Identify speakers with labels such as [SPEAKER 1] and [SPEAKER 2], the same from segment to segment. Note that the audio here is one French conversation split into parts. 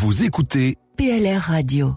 [SPEAKER 1] Vous écoutez
[SPEAKER 2] PLR Radio.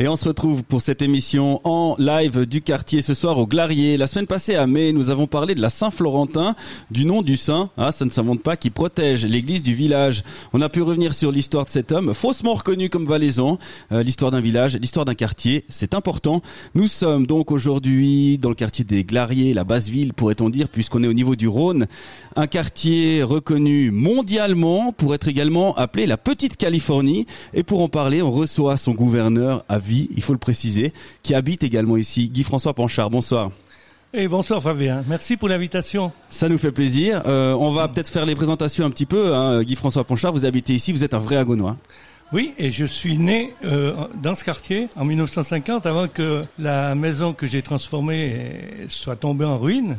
[SPEAKER 3] Et on se retrouve pour cette émission en live du quartier ce soir au Glarier. La semaine passée à mai, nous avons parlé de la Saint-Florentin, du nom du saint, ah, ça ne s'invente pas, qui protège l'église du village. On a pu revenir sur l'histoire de cet homme, faussement reconnu comme valaisan, euh, l'histoire d'un village, l'histoire d'un quartier, c'est important. Nous sommes donc aujourd'hui dans le quartier des Glariers, la basse ville pourrait-on dire, puisqu'on est au niveau du Rhône, un quartier reconnu mondialement pour être également appelé la Petite Californie. Et pour en parler, on reçoit son gouverneur à vie, il faut le préciser, qui habite également ici. Guy-François Panchard, bonsoir.
[SPEAKER 4] Et bonsoir Fabien, merci pour l'invitation.
[SPEAKER 3] Ça nous fait plaisir. Euh, on va peut-être faire les présentations un petit peu. Hein. Guy-François Panchard, vous habitez ici, vous êtes un vrai agonois.
[SPEAKER 4] Oui, et je suis né euh, dans ce quartier en 1950, avant que la maison que j'ai transformée soit tombée en ruine.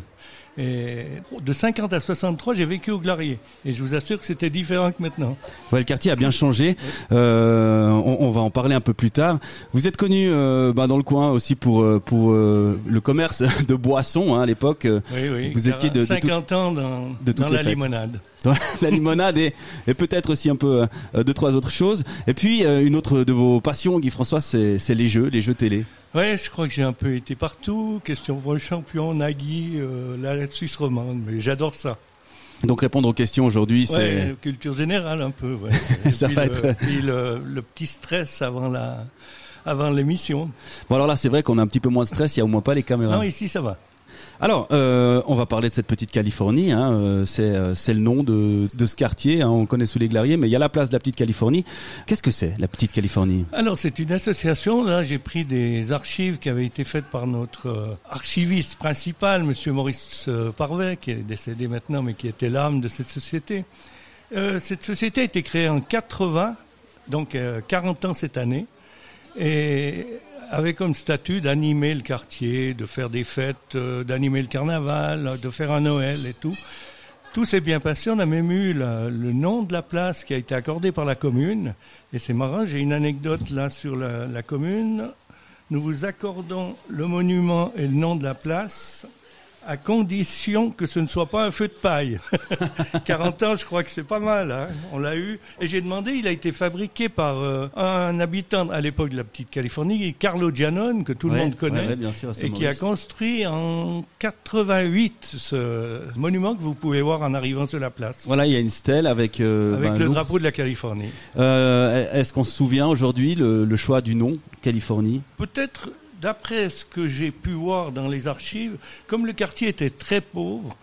[SPEAKER 4] Et de 50 à 63, j'ai vécu au Glarier. Et je vous assure que c'était différent que maintenant.
[SPEAKER 3] Ouais, le quartier a bien changé. Euh, on, on, va en parler un peu plus tard. Vous êtes connu euh, bah, dans le coin aussi pour euh, pour euh, le commerce de boissons hein, à l'époque.
[SPEAKER 4] Oui, oui.
[SPEAKER 3] Vous étiez de,
[SPEAKER 4] 50
[SPEAKER 3] de
[SPEAKER 4] ans dans,
[SPEAKER 3] de
[SPEAKER 4] dans la
[SPEAKER 3] fêtes.
[SPEAKER 4] limonade.
[SPEAKER 3] la limonade et, et peut-être aussi un peu euh, deux trois autres choses. Et puis euh, une autre de vos passions, Guy François, c'est les jeux, les jeux télé.
[SPEAKER 4] Ouais, je crois que j'ai un peu été partout. Question pour le champion, Nagui, euh, la Suisse romande, mais j'adore ça.
[SPEAKER 3] Donc répondre aux questions aujourd'hui, c'est
[SPEAKER 4] Ouais, culture générale un peu. Ouais.
[SPEAKER 3] Ça
[SPEAKER 4] puis
[SPEAKER 3] va
[SPEAKER 4] le,
[SPEAKER 3] être-
[SPEAKER 4] puis le, le petit stress avant la avant l'émission.
[SPEAKER 3] bon. Alors là, c'est vrai qu'on a un petit peu moins de stress. Il y a au moins pas les caméras.
[SPEAKER 4] Non, ici ça va.
[SPEAKER 3] Alors, euh, on va parler de cette petite Californie. Hein, euh, c'est euh, c'est le nom de, ce quartier. Hein, on connaît sous les Glariers, mais il y a la place de la petite Californie. Qu'est-ce que c'est la petite Californie?
[SPEAKER 4] Alors c'est une association. Là, j'ai pris des archives qui avaient été faites par notre archiviste principal, Monsieur Maurice Parvet, qui est décédé maintenant, mais qui était l'âme de cette société. Cette société a été créée en 80, donc euh, 40 ans cette année, et avait comme statut d'animer le quartier, de faire des fêtes, euh, d'animer le carnaval, de faire un Noël et tout. Tout s'est bien passé. On a même eu le nom de la place qui a été accordé par la commune. Et c'est marrant, j'ai une anecdote là sur la commune. Nous vous accordons le monument et le nom de la place à condition que ce ne soit pas un feu de paille. 40 ans, je crois que c'est pas mal. Hein. On l'a eu. Et j'ai demandé, il a été fabriqué par euh, un habitant à l'époque de la petite Californie, Carlo Giannone, que tout le monde connaît
[SPEAKER 3] ouais, ouais, bien sûr,
[SPEAKER 4] et qui a construit en 88 ce monument que vous pouvez voir en arrivant sur la place.
[SPEAKER 3] Voilà, il y a une stèle avec euh,
[SPEAKER 4] Avec
[SPEAKER 3] ben,
[SPEAKER 4] le drapeau de la Californie.
[SPEAKER 3] Euh, Est-ce qu'on se souvient aujourd'hui le, le choix du nom Californie?
[SPEAKER 4] Peut-être, d'après ce que j'ai pu voir dans les archives, comme le quartier était très pauvre,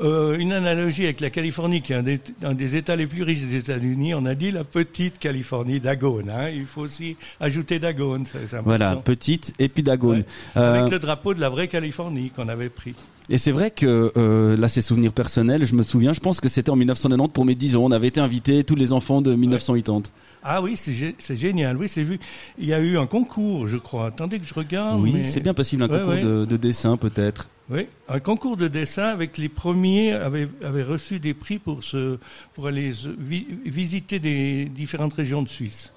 [SPEAKER 4] euh, une analogie avec la Californie, qui est un des, un des États les plus riches des États-Unis, on a dit la petite Californie d'Agone. Hein. Il faut aussi ajouter d'Agone.
[SPEAKER 3] Voilà, petite et puis Dagone.
[SPEAKER 4] Ouais.
[SPEAKER 3] Euh,
[SPEAKER 4] Avec le drapeau de la vraie Californie qu'on avait pris.
[SPEAKER 3] Et c'est vrai que euh, là, c'est souvenirs personnels. Je me souviens, je pense que c'était en 1990 pour mes 10 ans. On avait été invités tous les enfants de 1980.
[SPEAKER 4] Ah oui, c'est gé- c'est génial. Oui, c'est vu. Il y a eu un concours, je crois. Attendez que je regarde.
[SPEAKER 3] oui,
[SPEAKER 4] mais-
[SPEAKER 3] c'est bien possible un
[SPEAKER 4] Ouais,
[SPEAKER 3] concours
[SPEAKER 4] ouais.
[SPEAKER 3] De, de dessin peut-être.
[SPEAKER 4] Oui, un concours de dessin avec les premiers avaient, avaient reçu des prix pour se, pour aller visiter des différentes régions de Suisse.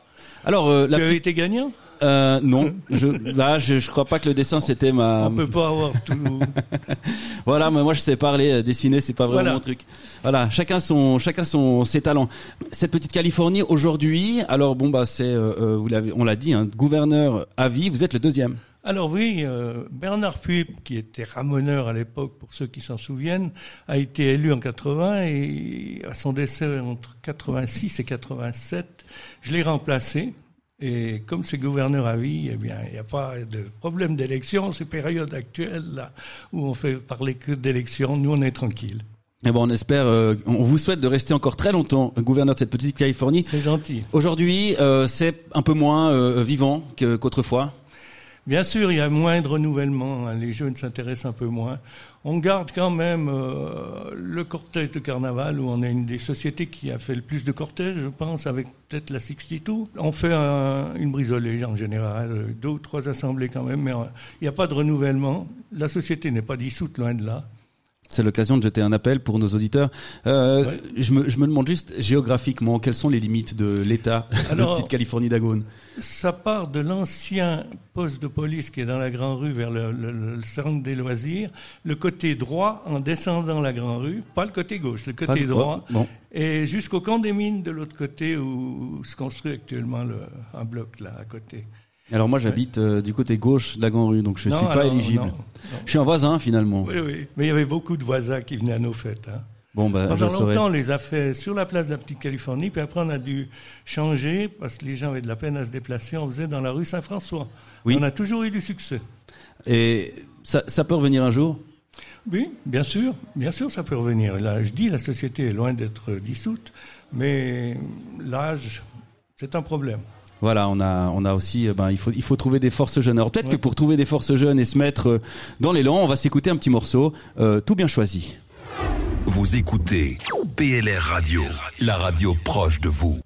[SPEAKER 3] Alors euh, la
[SPEAKER 4] tu
[SPEAKER 3] petite,
[SPEAKER 4] été gagnant?
[SPEAKER 3] Euh, non, je, là, je, je crois pas que le dessin c'était ma.
[SPEAKER 4] On peut pas avoir tout.
[SPEAKER 3] Voilà, mais moi je sais parler, euh, dessiner, c'est pas vraiment
[SPEAKER 4] Voilà.
[SPEAKER 3] mon truc. Voilà, chacun son, chacun son, ses talents. Cette petite Californie aujourd'hui, alors bon bah c'est, euh, euh, vous l'avez, on l'a dit, hein, gouverneur à vie. Vous êtes le deuxième.
[SPEAKER 4] Alors oui, euh, Bernard Puip, qui était ramoneur à l'époque, pour ceux qui s'en souviennent, a été élu en 80 et à son décès entre 86 et 87, je l'ai remplacé. Et comme c'est gouverneur à vie, eh bien, il n'y a pas de problème d'élection. Ces périodes actuelles là où on fait parler que d'élection, nous on est tranquille.
[SPEAKER 3] Et bon, on espère, euh, on vous souhaite de rester encore très longtemps gouverneur de cette petite Californie.
[SPEAKER 4] C'est gentil.
[SPEAKER 3] Aujourd'hui, euh, c'est un peu moins euh, vivant qu'autrefois.
[SPEAKER 4] Bien sûr, il y a moins de renouvellement. hein, Les jeunes s'intéressent un peu moins. On garde quand même euh, le cortège de carnaval, où on est une des sociétés qui a fait le plus de cortèges, je pense, avec peut-être la 62. On fait un- une brisolée en général, deux ou trois assemblées quand même, mais euh, il n'y a pas de renouvellement. La société n'est pas dissoute, loin de là.
[SPEAKER 3] C'est l'occasion de jeter un appel pour nos auditeurs. Euh, je, me, je me demande juste géographiquement quelles sont les limites de l'État de Petite Californie d'Agone.
[SPEAKER 4] Ça part de l'ancien poste de police qui est dans la Grande Rue vers le, le, centre des loisirs, le côté droit en descendant la Grande Rue, pas le côté gauche, le côté droit, et jusqu'au camp des mines de l'autre côté où se construit actuellement le, un bloc là à côté.
[SPEAKER 3] Alors moi j'habite euh, du côté gauche de la Grande Rue, donc je ne suis pas éligible. Je suis un voisin finalement.
[SPEAKER 4] Oui, oui, mais il y avait beaucoup de voisins qui venaient à nos fêtes. Hein.
[SPEAKER 3] Bon, ben,
[SPEAKER 4] Pendant longtemps, on les a fait sur la place de la Petite Californie, puis après on a dû changer parce que les gens avaient de la peine à se déplacer. On faisait dans la rue Saint-François. Oui. On a toujours eu du succès.
[SPEAKER 3] Et ça, ça peut revenir un jour?
[SPEAKER 4] Oui, bien sûr, bien sûr, ça peut revenir. Là, je dis, la société est loin d'être dissoute, mais l'âge, c'est un problème.
[SPEAKER 3] Voilà, on a, on a aussi, euh, ben, il faut, il faut trouver des forces jeunes. Alors peut-être que pour trouver des forces jeunes et se mettre euh, dans l'élan, on va s'écouter un petit morceau, euh, tout bien choisi.
[SPEAKER 1] Vous écoutez PLR Radio, la radio proche de vous.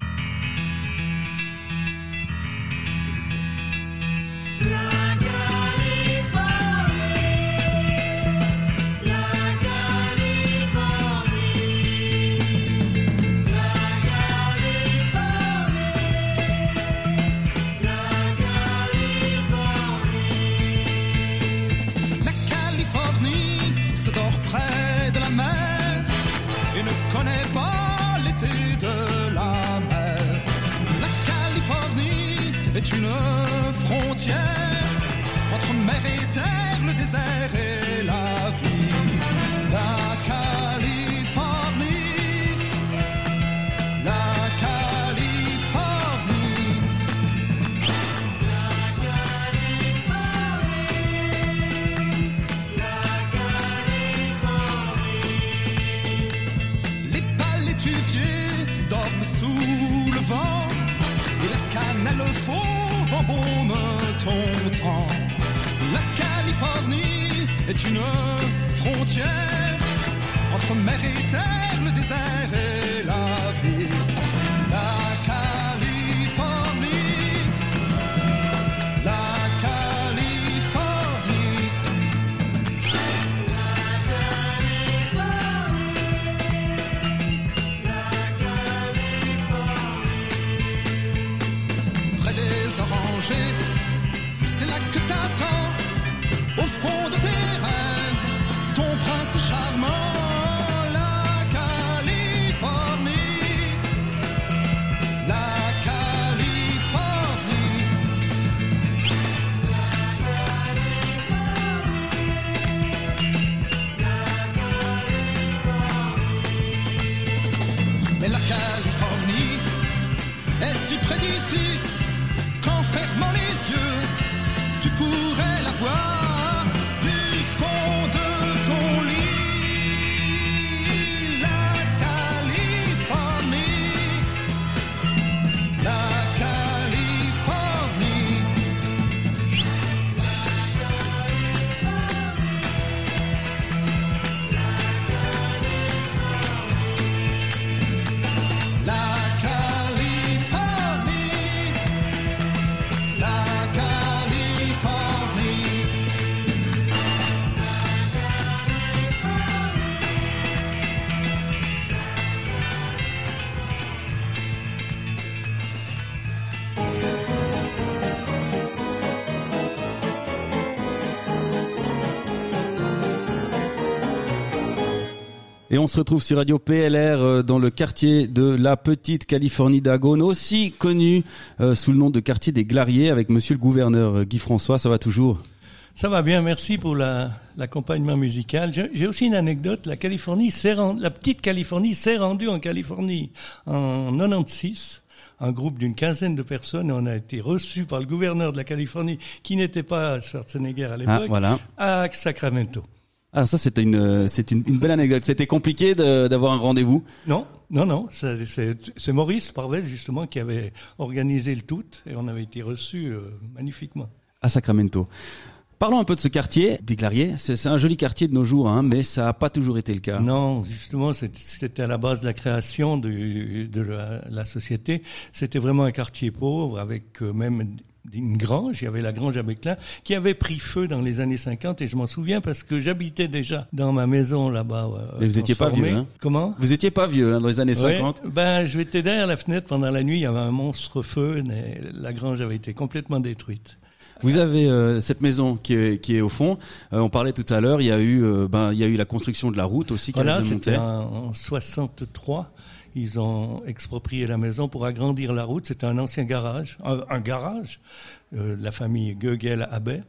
[SPEAKER 3] Et on se retrouve sur Radio PLR euh, dans le quartier de la Petite Californie d'Agone, aussi connu euh, sous le nom de quartier des Glariers, avec Monsieur le gouverneur euh, Guy François. Ça va toujours?
[SPEAKER 4] Ça va bien, merci pour l'accompagnement musical. J'ai aussi une anecdote. La Californie s'est la petite Californie s'est rendue en Californie en 96 un groupe d'une quinzaine de personnes et on a été reçus par le gouverneur de la Californie qui n'était pas Schwarzenegger à ah, l'époque voilà. à Sacramento.
[SPEAKER 3] Ah ça c'était une c'est une, belle anecdote. C'était compliqué d'avoir un rendez-vous.
[SPEAKER 4] Non, non, non. C'est Maurice Parvez justement qui avait organisé le tout et on avait été reçus euh, magnifiquement.
[SPEAKER 3] À Sacramento. Parlons un peu de ce quartier, des Clariers. C'est un joli quartier de nos jours, hein, mais ça n'a pas toujours été le cas.
[SPEAKER 4] Non, justement, c'était à la base de la création de, de la, la, société. C'était vraiment un quartier pauvre, avec euh, même d'une grange, il y avait la grange à Béclin, qui avait pris feu dans les années 50 et je m'en souviens parce que j'habitais déjà dans ma maison là-bas.
[SPEAKER 3] Euh, Mais vous étiez pas vieux, hein
[SPEAKER 4] Comment?
[SPEAKER 3] Vous étiez pas vieux hein, dans les années 50
[SPEAKER 4] Ben, je étais derrière la fenêtre pendant la nuit, il y avait un monstre feu, et la grange avait été complètement détruite.
[SPEAKER 3] Vous avez euh, cette maison qui est, qui est au fond. Euh, on parlait tout à l'heure. Il y a eu, ben, il y a eu la construction de la route aussi. Qui
[SPEAKER 4] voilà, c'était en, en 63. Ils ont exproprié la maison pour agrandir la route. C'était un ancien garage, un, garage euh, de la famille Goegel Abbé.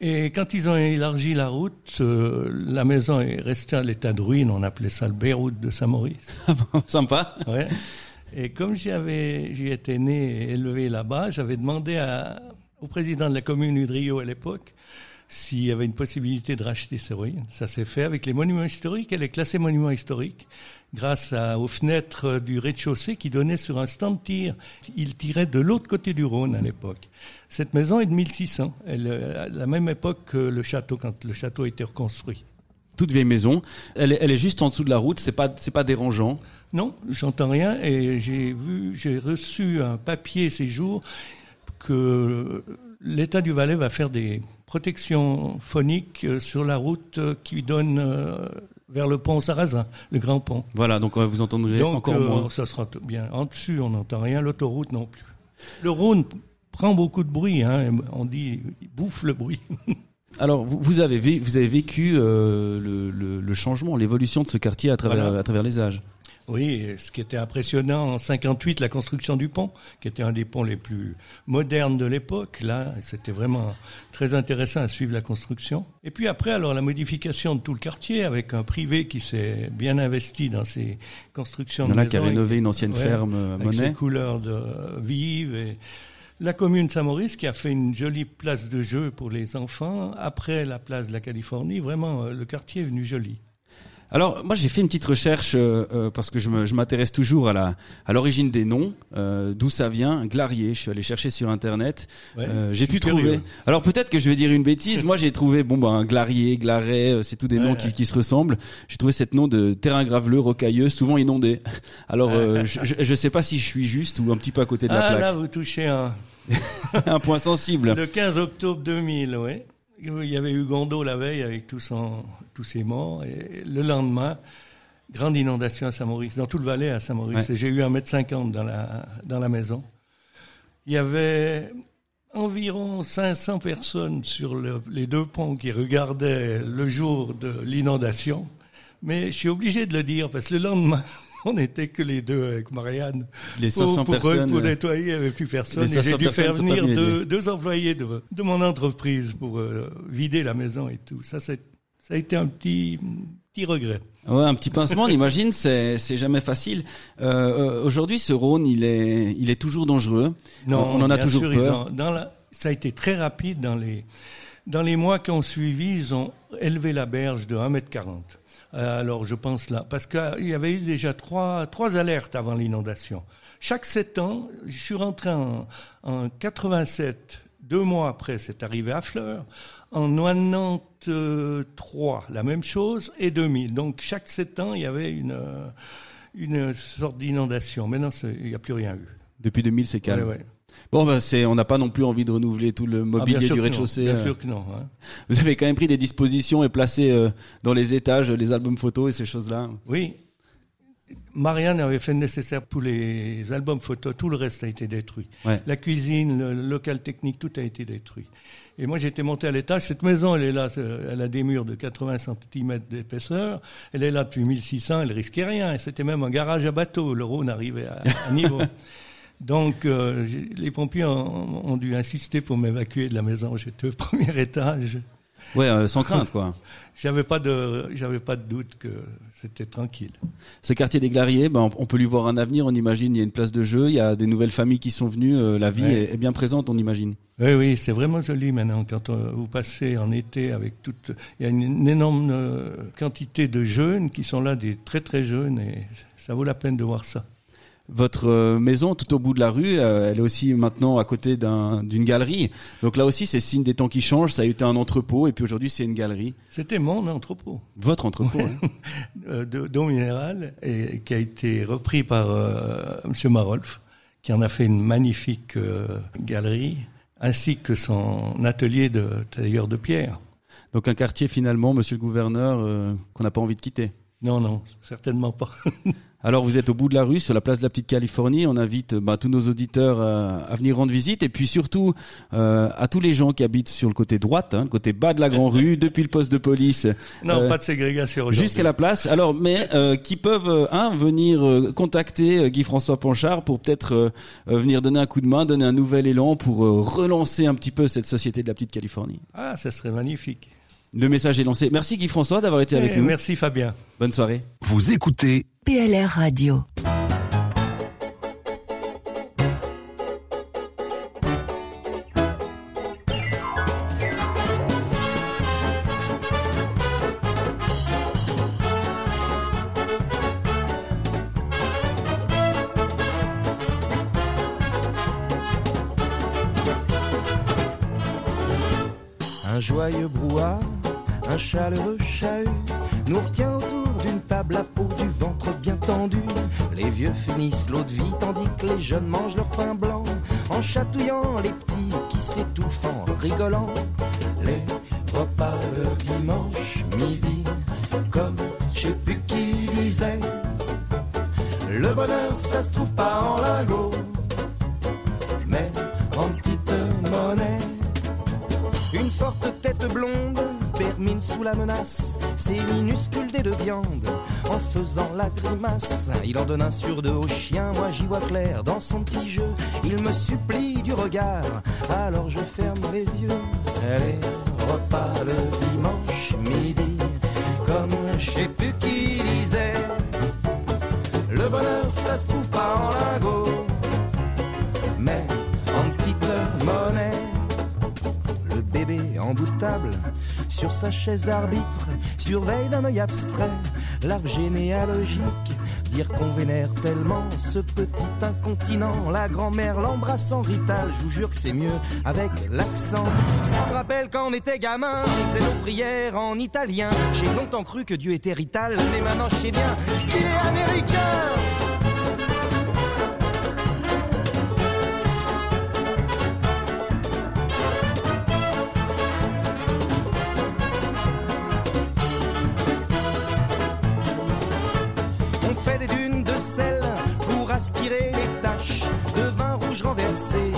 [SPEAKER 4] Et quand ils ont élargi la route, euh, la maison est restée à l'état de ruine. On appelait ça le Beyrouth de Saint-Maurice.
[SPEAKER 3] Sympa.
[SPEAKER 4] Ouais. Et comme j'y étais né et élevé là-bas, j'avais demandé à, au président de la commune Udrio à l'époque s'il y avait une possibilité de racheter ces ruines. Ça s'est fait avec les monuments historiques. Elle est classée monument historique grâce aux fenêtres du rez-de-chaussée qui donnaient sur un stand de tir. Il tirait de l'autre côté du Rhône à l'époque. Cette maison est de 1600. Elle est à la même époque que le château, quand le château a été reconstruit.
[SPEAKER 3] Toute vieille maison. Elle est, elle est juste en dessous de la route. C'est pas, c'est pas dérangeant.
[SPEAKER 4] Non, j'entends rien et j'ai vu, j'ai reçu un papier ces jours que l'État du Valais va faire des protections phoniques sur la route qui donne euh, vers le pont Sarrazin, le grand pont.
[SPEAKER 3] Voilà, donc vous entendrez encore euh, moins.
[SPEAKER 4] Ça sera bien. En dessus, on n'entend rien. L'autoroute non plus. Le Rhône prend beaucoup de bruit. Hein, on dit, il bouffe le bruit.
[SPEAKER 3] Alors, vous, avez, vous avez vécu euh, le, le, changement, l'évolution de ce quartier à travers, à travers les âges.
[SPEAKER 4] Oui, ce qui était impressionnant en 58, la construction du pont, qui était un des ponts les plus modernes de l'époque. Là, c'était vraiment très intéressant à suivre la construction. Et puis après, alors la modification de tout le quartier avec un privé qui s'est bien investi dans ces constructions.
[SPEAKER 3] Il y en a qui a rénové une ancienne ferme
[SPEAKER 4] euh,
[SPEAKER 3] avec monnaie.
[SPEAKER 4] Ses couleurs de vives et la commune Saint-Maurice qui a fait une jolie place de jeu pour les enfants. Après la place de la Californie, vraiment, euh, le quartier est venu joli.
[SPEAKER 3] Alors moi j'ai fait une petite recherche euh, euh, parce que je m'intéresse toujours à la à l'origine des noms, euh, d'où ça vient. Glarier, je suis allé chercher sur internet. j'ai pu trouver. Alors peut-être que je vais dire une bêtise. moi j'ai trouvé bon ben Glarier, Glaret, c'est tous des noms qui, qui, se ressemblent. J'ai trouvé cette nom de terrain graveleux, rocailleux, souvent inondé. Alors je, je, sais pas si je suis juste ou un petit peu à côté de la
[SPEAKER 4] ah,
[SPEAKER 3] plaque.
[SPEAKER 4] Là vous touchez un
[SPEAKER 3] un point sensible.
[SPEAKER 4] Le 15 octobre 2000, oui. Il y avait eu Gondo la veille avec tous, ses morts. Et le lendemain, grande inondation à Saint-Maurice, dans tout le Valais à Saint-Maurice. Et j'ai eu un mètre cinquante dans la, dans la maison. Il y avait environ 500 personnes sur les deux ponts qui regardaient le jour de l'inondation. Mais je suis obligé de le dire parce que le lendemain, on n'était que les deux avec Marianne.
[SPEAKER 3] Les 500
[SPEAKER 4] pour,
[SPEAKER 3] personnes.
[SPEAKER 4] Pour nettoyer, il n'y avait plus personne. Et j'ai dû faire venir deux, employés de, de, mon entreprise pour euh, vider la maison et tout. Ça, ça a été un petit, petit regret.
[SPEAKER 3] Ouais, un petit pincement, on imagine, c'est c'est jamais facile. Euh, euh, Aujourd'hui, ce Rhône, il est il est toujours dangereux.
[SPEAKER 4] Non, on en a toujours peur. dans la, ça a été très rapide dans les dans les mois qui ont suivi. Ils ont élevé la berge de 1 m 40. Euh, alors je pense là, parce qu'il y avait eu déjà trois, trois alertes avant l'inondation. Chaque sept ans, je suis rentré en, en 87, deux mois après, c'est arrivé à Fleurs. En 93, la même chose, et 2000. Donc chaque sept ans, il y avait une, une sorte d'inondation. Maintenant, il n'y a plus rien eu.
[SPEAKER 3] Depuis 2000, c'est calme. Bon, ben c'est, on n'a pas non plus envie de renouveler tout le mobilier
[SPEAKER 4] ah,
[SPEAKER 3] du rez-de-chaussée.
[SPEAKER 4] Bien euh. sûr que non. Hein.
[SPEAKER 3] Vous avez quand même pris des dispositions et placé euh, dans les étages les albums photos et ces choses-là.
[SPEAKER 4] Oui. Marianne avait fait le nécessaire pour les albums photos, tout le reste a été détruit. La cuisine, le, local technique, tout a été détruit. Et moi, j'étais monté à l'étage. Cette maison, elle est là, elle a des murs de 80 cm d'épaisseur. Elle est là depuis 1600, elle risquait rien. C'était même un garage à bateau. Le Rhône arrivait à, à niveau. Donc, euh, les pompiers ont, dû insister pour m'évacuer de la maison. J'étais au premier étage.
[SPEAKER 3] Ouais, euh, sans crainte, quoi.
[SPEAKER 4] j'avais pas de, j'avais pas de doute que c'était tranquille.
[SPEAKER 3] Ce quartier des Glariers, ben, on peut lui voir un avenir. On imagine, il y a une place de jeu, il y a des nouvelles familles qui sont venues. Euh, la vie est, bien présente, on imagine.
[SPEAKER 4] Oui, oui, c'est vraiment joli maintenant. Quand vous passez en été avec toute, il y a une, énorme quantité de jeunes qui sont là, des très très jeunes, et ça vaut la peine de voir ça.
[SPEAKER 3] Votre euh, maison, tout au bout de la rue, euh, elle est aussi maintenant à côté d'une galerie. Donc là aussi, c'est signe des temps qui changent. Ça a été un entrepôt et puis aujourd'hui, c'est une galerie.
[SPEAKER 4] C'était mon entrepôt.
[SPEAKER 3] Votre entrepôt. hein.
[SPEAKER 4] Euh, d'eau minérale et qui a été repris par Monsieur Marolf, qui en a fait une magnifique galerie ainsi que son atelier de tailleur de pierre.
[SPEAKER 3] Donc un quartier finalement, monsieur le gouverneur, euh, qu'on n'a pas envie de quitter.
[SPEAKER 4] Non, non, certainement pas.
[SPEAKER 3] Alors vous êtes au bout de la rue, sur la place de la Petite Californie. On invite bah, tous nos auditeurs euh, à venir rendre visite et puis surtout euh, à tous les gens qui habitent sur le côté droite, hein, le côté bas de la Grande Rue, depuis le poste de police.
[SPEAKER 4] Non, euh, pas de ségrégation.
[SPEAKER 3] Jusqu'à la place. Alors, mais qui peuvent hein, venir contacter Guy François Panchard pour peut-être venir donner un coup de main, donner un nouvel élan pour relancer un petit peu cette société de la Petite Californie.
[SPEAKER 4] Ah, ça serait magnifique.
[SPEAKER 3] Le message est lancé. Merci Guy François d'avoir été avec nous.
[SPEAKER 4] Merci Fabien.
[SPEAKER 3] Bonne soirée.
[SPEAKER 1] Vous écoutez
[SPEAKER 2] PLR Radio.
[SPEAKER 5] Un joyeux chaleureux chahut nous retient autour d'une table à peau du ventre bien tendu. Les vieux finissent l'eau de vie tandis que les jeunes mangent leur pain blanc en chatouillant les petits qui s'étouffent en rigolant. Les repas le dimanche midi, comme je sais plus qui disait, le bonheur ça se trouve pas menace ses minuscules dés de viande en faisant la grimace. Il en donne un sur deux au chien, moi j'y vois clair dans son petit jeu. Il me supplie du regard, alors je ferme les yeux. Les repas le dimanche midi, sur sa chaise d'arbitre, surveille d'un œil abstrait l'arbre généalogique. Dire qu'on vénère tellement ce petit incontinent. La grand-mère l'embrasse en rital, je vous jure que c'est mieux avec l'accent. Ça me rappelle quand on était gamin, on faisait nos prières en italien. J'ai longtemps cru que Dieu était rital, mais maintenant je sais bien qu'il est américain. Aspirer les taches de vin rouge renversé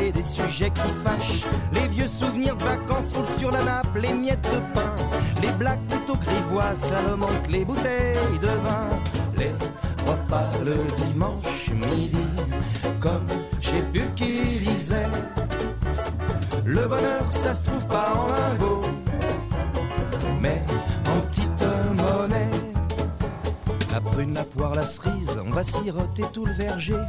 [SPEAKER 5] et des sujets qui fâchent. Les vieux souvenirs de vacances roulent sur la nappe, les miettes de pain, les blagues plutôt grivoises, la manque les bouteilles de vin, les repas le dimanche midi, comme plus qui disait. Le bonheur, ça se trouve pas en lingots, mais prune, la poire, la cerise, on va siroter tout le verger.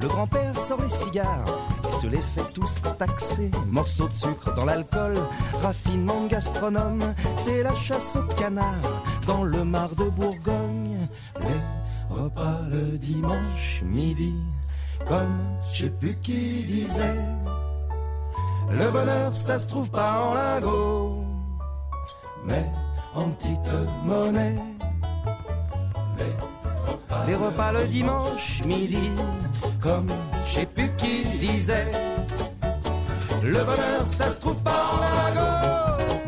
[SPEAKER 5] Le grand-père sort les cigares et se les fait tous taxer. Morceaux de sucre dans l'alcool, raffinement de gastronome, c'est la chasse au canard dans le mar de Bourgogne. Les repas le dimanche midi, comme je sais plus qui disait. Le bonheur, ça se trouve pas en lingots, mais en petite monnaie. Repas le dimanche midi, comme je sais plus qui disait. Le bonheur, ça se trouve pas en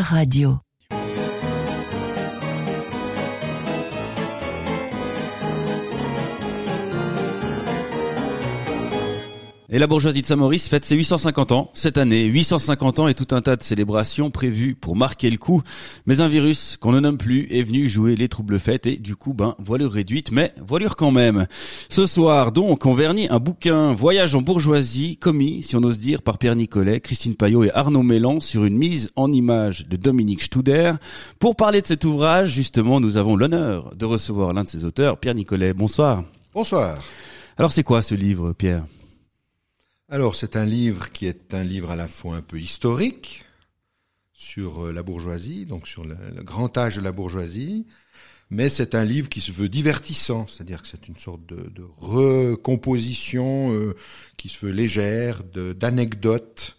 [SPEAKER 2] Radio.
[SPEAKER 3] Et la bourgeoisie de Saint-Maurice fête ses 850 ans cette année. 850 ans et tout un tas de célébrations prévues pour marquer le coup. Mais un virus qu'on ne nomme plus est venu jouer les troubles fêtes et du coup, ben, voilure réduite, mais voilure quand même. Ce soir, donc, on vernit un bouquin Voyage en bourgeoisie, commis, si on ose dire, par Pierre Nicolet, Christine Payot et Arnaud Mélan sur une mise en image de Dominique Studer. Pour parler de cet ouvrage, justement, nous avons l'honneur de recevoir l'un de ses auteurs, Pierre Nicolet. Bonsoir.
[SPEAKER 6] Bonsoir.
[SPEAKER 3] Alors c'est quoi ce livre, Pierre?
[SPEAKER 6] Alors c'est un livre qui est un livre à la fois un peu historique sur euh, la bourgeoisie, donc sur le, grand âge de la bourgeoisie, mais c'est un livre qui se veut divertissant, c'est-à-dire que c'est une sorte de, recomposition euh, qui se veut légère, d'anecdotes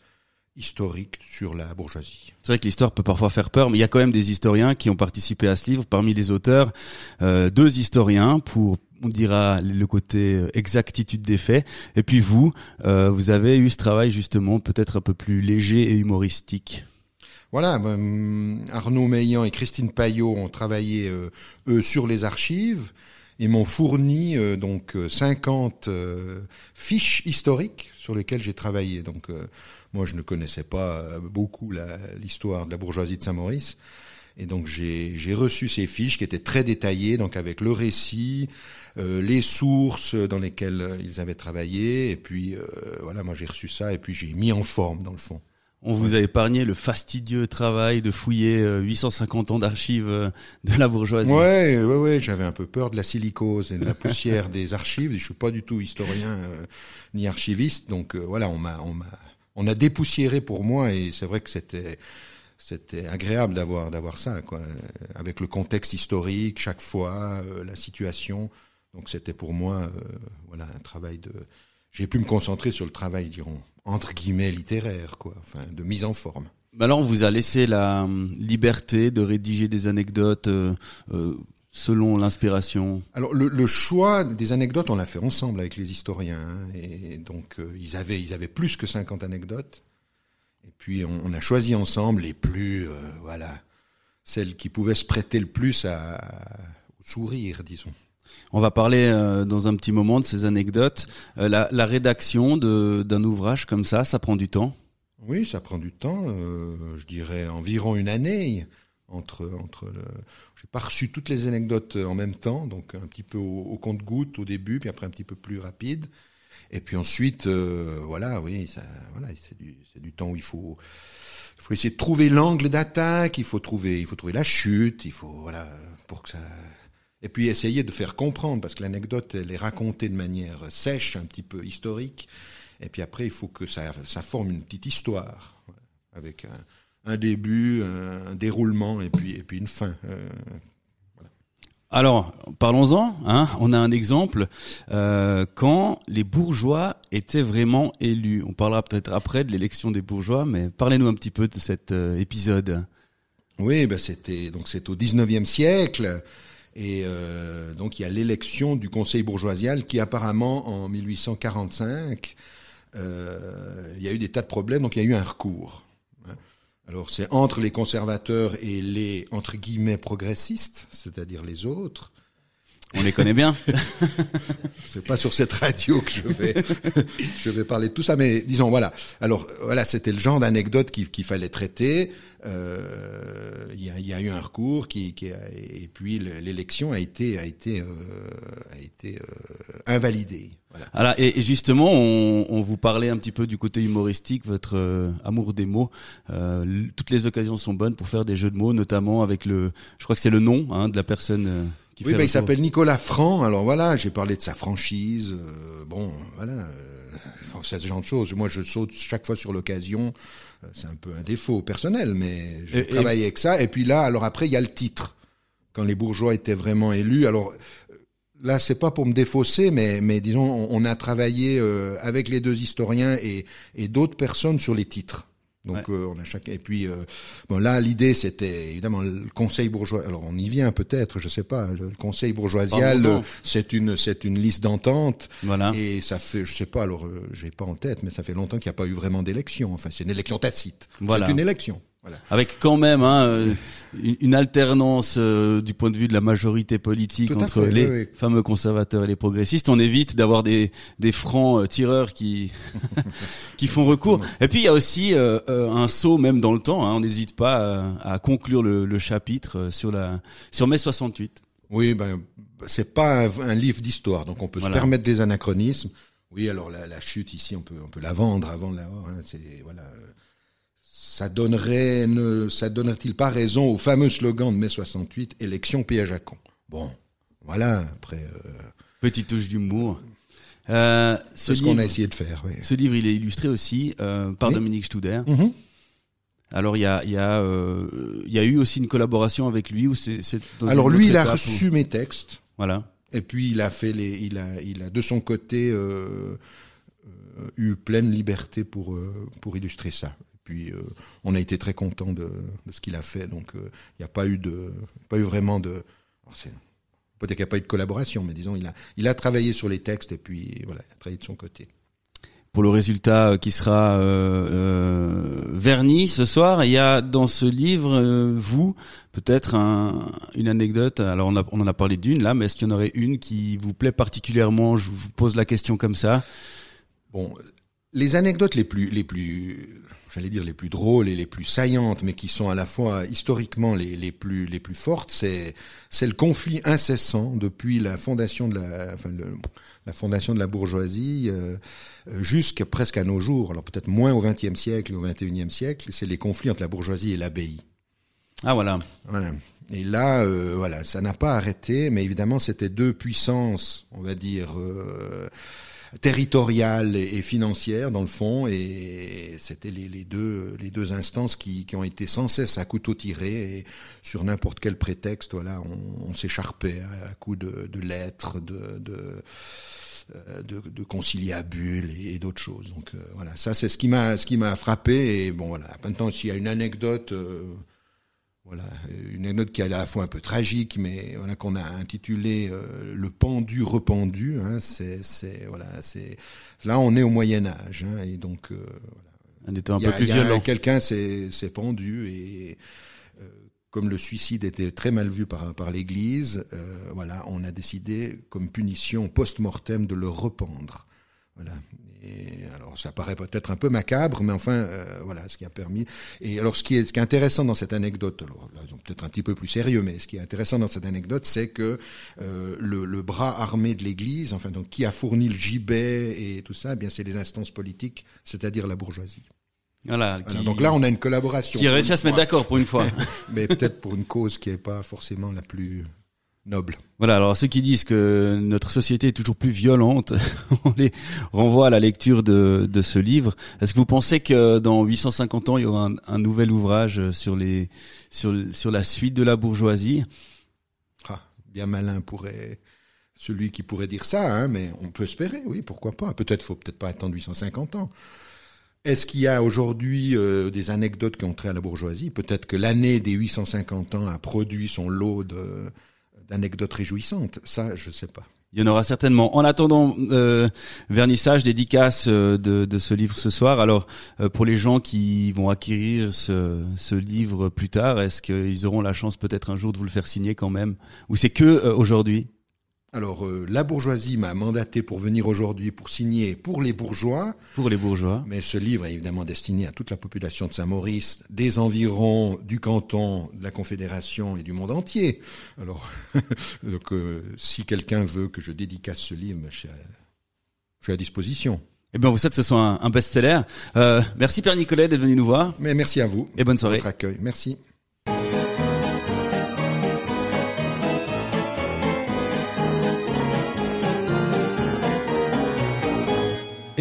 [SPEAKER 6] historiques sur la bourgeoisie.
[SPEAKER 3] C'est vrai que l'histoire peut parfois faire peur, mais il y a quand même des historiens qui ont participé à ce livre. Parmi les auteurs, euh, deux historiens pour, on dira, le côté euh, exactitude des faits. Et puis vous, euh, vous avez eu ce travail justement peut-être un peu plus léger et humoristique.
[SPEAKER 6] Voilà, ben, Arnaud Meillan et Christine Payot ont travaillé euh, eux sur les archives et m'ont fourni donc euh, 50 euh, fiches historiques sur lesquelles j'ai travaillé. Donc moi je ne connaissais pas beaucoup l'histoire de la bourgeoisie de Saint-Maurice. Et donc j'ai reçu ces fiches qui étaient très détaillées, donc avec le récit, les sources dans lesquelles euh, ils avaient travaillé, et puis euh, voilà, moi j'ai reçu ça et puis j'ai mis en forme dans le fond.
[SPEAKER 3] On vous a épargné le fastidieux travail de fouiller euh, 850 ans d'archives euh, de la bourgeoisie.
[SPEAKER 6] Ouais, ouais, ouais, j'avais un peu peur de la silicose et de la poussière des archives. Je suis pas du tout historien euh, ni archiviste, donc euh, voilà, on m'a, on m'a, on a dépoussiéré pour moi et c'est vrai que c'était, c'était agréable d'avoir, d'avoir ça, quoi, euh, avec le contexte historique chaque fois, euh, la situation. Donc c'était pour moi, euh, voilà, un travail de. J'ai pu me concentrer sur le travail, dirons, entre guillemets littéraire, quoi, enfin, de mise en forme.
[SPEAKER 3] Alors on vous a laissé la hum, liberté de rédiger des anecdotes euh, euh, selon l'inspiration?
[SPEAKER 6] Alors le, le choix des anecdotes, on l'a fait ensemble avec les historiens, hein, et donc euh, ils avaient ils avaient plus que 50 anecdotes, et puis on, on a choisi ensemble les plus euh, voilà celles qui pouvaient se prêter le plus à, au sourire, disons.
[SPEAKER 3] On va parler euh, dans un petit moment de ces anecdotes. Euh, la, rédaction d'un ouvrage comme ça, ça prend du temps?
[SPEAKER 6] Oui, ça prend du temps, euh, je dirais environ une année entre entre le. J'ai pas reçu toutes les anecdotes en même temps, donc un petit peu au, compte-goutte au début, puis après un petit peu plus rapide, et puis ensuite, voilà, oui, voilà, c'est du du temps où il faut il faut essayer de trouver l'angle d'attaque, il faut trouver il faut trouver la chute, il faut voilà pour que ça et puis essayer de faire comprendre parce que l'anecdote elle est racontée de manière sèche, un petit peu historique. Et puis après, il faut que ça, ça forme une petite histoire, avec un, un début, un, déroulement et puis, et puis une fin. Euh,
[SPEAKER 3] Alors, parlons-en. Hein, on a un exemple euh, quand les bourgeois étaient vraiment élus. On parlera peut-être après de l'élection des bourgeois, mais parlez-nous un petit peu de cet euh, épisode.
[SPEAKER 6] oui, ben c'était donc c'est au 19e siècle. Et euh, donc il y a l'élection du Conseil bourgeoisial qui apparemment en 1845, euh, il y a eu des tas de problèmes, donc il y a eu un recours. hein. Alors c'est entre les conservateurs et les entre guillemets progressistes, c'est-à-dire les autres.
[SPEAKER 3] On les connaît bien.
[SPEAKER 6] C'est pas sur cette radio que je vais je vais parler de tout ça, mais disons voilà. Alors voilà, c'était le genre d'anecdote qu'il fallait traiter. Euh, Il y, a, y a eu un recours qui, qui a, et puis le- l'élection a été a été euh, a été euh, invalidée. Voilà.
[SPEAKER 3] Et, et justement, on, on vous parlait un petit peu du côté humoristique, votre euh, amour des mots. Euh, toutes les occasions sont bonnes pour faire des jeux de mots, notamment avec le, je crois que c'est le nom hein, de la personne euh, qui
[SPEAKER 6] Oui,
[SPEAKER 3] fait.
[SPEAKER 6] ben, il s'appelle Nicolas Franc. Alors voilà, j'ai parlé de sa franchise. euh, bon, voilà, euh, enfin, c'est ce genre de choses. Moi, je saute chaque fois sur l'occasion. Euh, C'est un peu un défaut personnel, mais je
[SPEAKER 3] Et- et-
[SPEAKER 6] travaille avec ça. Et puis là, alors après, il y a le titre. Quand les bourgeois étaient vraiment élus, alors là, c'est pas pour me défausser, mais, mais disons, on, on a travaillé euh, avec les deux historiens et, et d'autres personnes sur les titres. Donc euh, on a chacun. Et puis euh, bon là l'idée c'était évidemment le Conseil bourgeois. Alors on y vient peut-être, je sais pas. Le Conseil bourgeoisial, euh, c'est une c'est une liste d'entente
[SPEAKER 3] Voilà.
[SPEAKER 6] et ça fait je sais pas. Alors euh, j'ai pas en tête, mais ça fait longtemps qu'il n'y a pas eu vraiment d'élection. Enfin c'est une élection tacite.
[SPEAKER 3] Voilà.
[SPEAKER 6] C'est une élection. Voilà.
[SPEAKER 3] Avec quand même hein, euh, une, une alternance euh, du point de vue de la majorité politique entre
[SPEAKER 6] fait,
[SPEAKER 3] les
[SPEAKER 6] oui, oui.
[SPEAKER 3] fameux conservateurs et les progressistes. On évite d'avoir des, des francs euh, tireurs qui qui font recours. Et puis il y a aussi euh, euh, un saut même dans le temps. Hein, on n'hésite pas à conclure le, le chapitre sur la sur mai 68.
[SPEAKER 6] Oui, ben c'est pas un, un livre d'histoire, donc on peut
[SPEAKER 3] Voilà.
[SPEAKER 6] se permettre des anachronismes. Oui, alors la, la chute ici, on peut on peut la vendre avant de l'avoir. Hein, c'est voilà. Ça donnerait, ne, ça donnerait-il pas raison au fameux slogan de mai 68, élection piège à con? Bon, voilà. Après, euh,
[SPEAKER 3] Petite touche d'humour. Euh, ce,
[SPEAKER 6] C'est ce qu'on a essayé de faire. Oui.
[SPEAKER 3] ce livre, il est illustré aussi euh, par
[SPEAKER 6] Oui.
[SPEAKER 3] Dominique Studer.
[SPEAKER 6] Mhm.
[SPEAKER 3] Alors il y a, il y a, euh, y a eu aussi une collaboration avec lui ou c'est,
[SPEAKER 6] Alors lui, il a reçu mes textes.
[SPEAKER 3] Voilà.
[SPEAKER 6] Et puis il a fait les, il a, il a de son côté eu pleine liberté pour pour illustrer ça. Puis euh, on a été très content de, de ce qu'il a fait. Donc euh, il n'y a pas eu de, pas eu vraiment de. Peut-être qu'il n'y a pas eu de collaboration, mais disons il a, il a travaillé sur les textes et puis voilà, il a travaillé de son côté.
[SPEAKER 3] Pour le résultat euh, qui sera euh, verni ce soir, il y a dans ce livre, vous, peut-être un, une anecdote. Alors on, a, on en a parlé d'une là, mais est-ce qu'il y en aurait une qui vous plaît particulièrement? Je vous pose la question comme ça.
[SPEAKER 6] Bon, les anecdotes les plus, les plus, j'allais dire les plus drôles et les plus saillantes, mais qui sont à la fois historiquement les, les plus, les plus fortes, c'est, c'est le conflit incessant depuis la fondation de la, enfin, le- la fondation de la bourgeoisie euh, euh, jusqu'à presque à nos jours. Alors peut-être moins au XXe siècle et au XXIe siècle, c'est les conflits entre la bourgeoisie et l'abbaye.
[SPEAKER 3] Ah voilà.
[SPEAKER 6] Voilà. Et là, euh, voilà, ça n'a pas arrêté, mais évidemment, c'était deux puissances, on va dire, euh, territoriales et financières dans le fond, et c'était les, deux les deux instances qui, qui ont été sans cesse à couteau tiré et sur n'importe quel prétexte, voilà, on, on s'écharpait à, coups de, de lettres, de, de euh, de, de conciliabules et, et d'autres choses. Donc euh, voilà, ça c'est ce qui m'a ce qui m'a frappé. Et bon voilà, maintenant s'il y a une anecdote, euh, voilà, une anecdote qui est à la fois un peu tragique, mais voilà qu'on a intitulé euh, le pendu rependu. Hein, c'est c'est voilà, c'est là on est au Moyen Âge hein, et donc euh, voilà.
[SPEAKER 3] On était un
[SPEAKER 6] Il
[SPEAKER 3] peu
[SPEAKER 6] a-
[SPEAKER 3] plus violent.
[SPEAKER 6] Quelqu'un s'est s'est pendu et euh, comme le suicide était très mal vu par, par l'Église, euh, voilà, on a décidé comme punition post-mortem de le rependre. Voilà. Et alors ça paraît peut-être un peu macabre, mais enfin euh, voilà ce qui a permis. Et alors ce qui est ce qui est intéressant dans cette anecdote, alors là, peut-être un petit peu plus sérieux, mais ce qui est intéressant dans cette anecdote, c'est que euh, le, le bras armé de l'Église, enfin donc qui a fourni le gibet et tout ça, eh bien c'est les instances politiques, c'est-à-dire la bourgeoisie.
[SPEAKER 3] Voilà.
[SPEAKER 6] Donc là on a une collaboration.
[SPEAKER 3] qui a réussi
[SPEAKER 6] Pour
[SPEAKER 3] à se mettre d'accord pour une fois.
[SPEAKER 6] mais peut-être pour une cause qui n'est pas forcément la plus noble.
[SPEAKER 3] Voilà, alors ceux qui disent que notre société est toujours plus violente, on les renvoie à la lecture de, de ce livre. Est-ce que vous pensez que dans 850 ans, il y aura un, un nouvel ouvrage sur les sur, sur la suite de la bourgeoisie?
[SPEAKER 6] Ah, bien malin pourrait celui qui pourrait dire ça, hein, mais on peut espérer, oui, pourquoi pas. Peut-être faut peut-être pas attendre 850 ans. Est-ce qu'il y a aujourd'hui euh, des anecdotes qui ont trait à la bourgeoisie? Peut-être que l'année des 850 ans a produit son lot de- d'anecdotes réjouissantes. Ça, je sais pas.
[SPEAKER 3] Il y en aura certainement. En attendant, euh, vernissage, dédicace euh, de, de ce livre ce soir. Alors, euh, pour les gens qui vont acquérir ce, ce livre plus tard, est-ce qu'ils auront la chance peut-être un jour de vous le faire signer quand même? Ou c'est que euh, aujourd'hui?
[SPEAKER 6] Alors, euh, la bourgeoisie m'a mandaté pour venir aujourd'hui pour signer pour les bourgeois.
[SPEAKER 3] pour les bourgeois
[SPEAKER 6] Mais ce livre est évidemment destiné à toute la population de Saint-Maurice, des environs du canton, de la Confédération et du monde entier. Alors, donc, euh, si quelqu'un veut que je dédicace ce livre, je suis à, je suis à disposition.
[SPEAKER 3] Eh bien, vous souhaite que ce soit un, un best-seller. Euh, merci Pierre Nicolet d'être venu nous voir
[SPEAKER 6] Mais merci à vous.
[SPEAKER 3] et bonne soirée.
[SPEAKER 6] Votre accueil. Merci.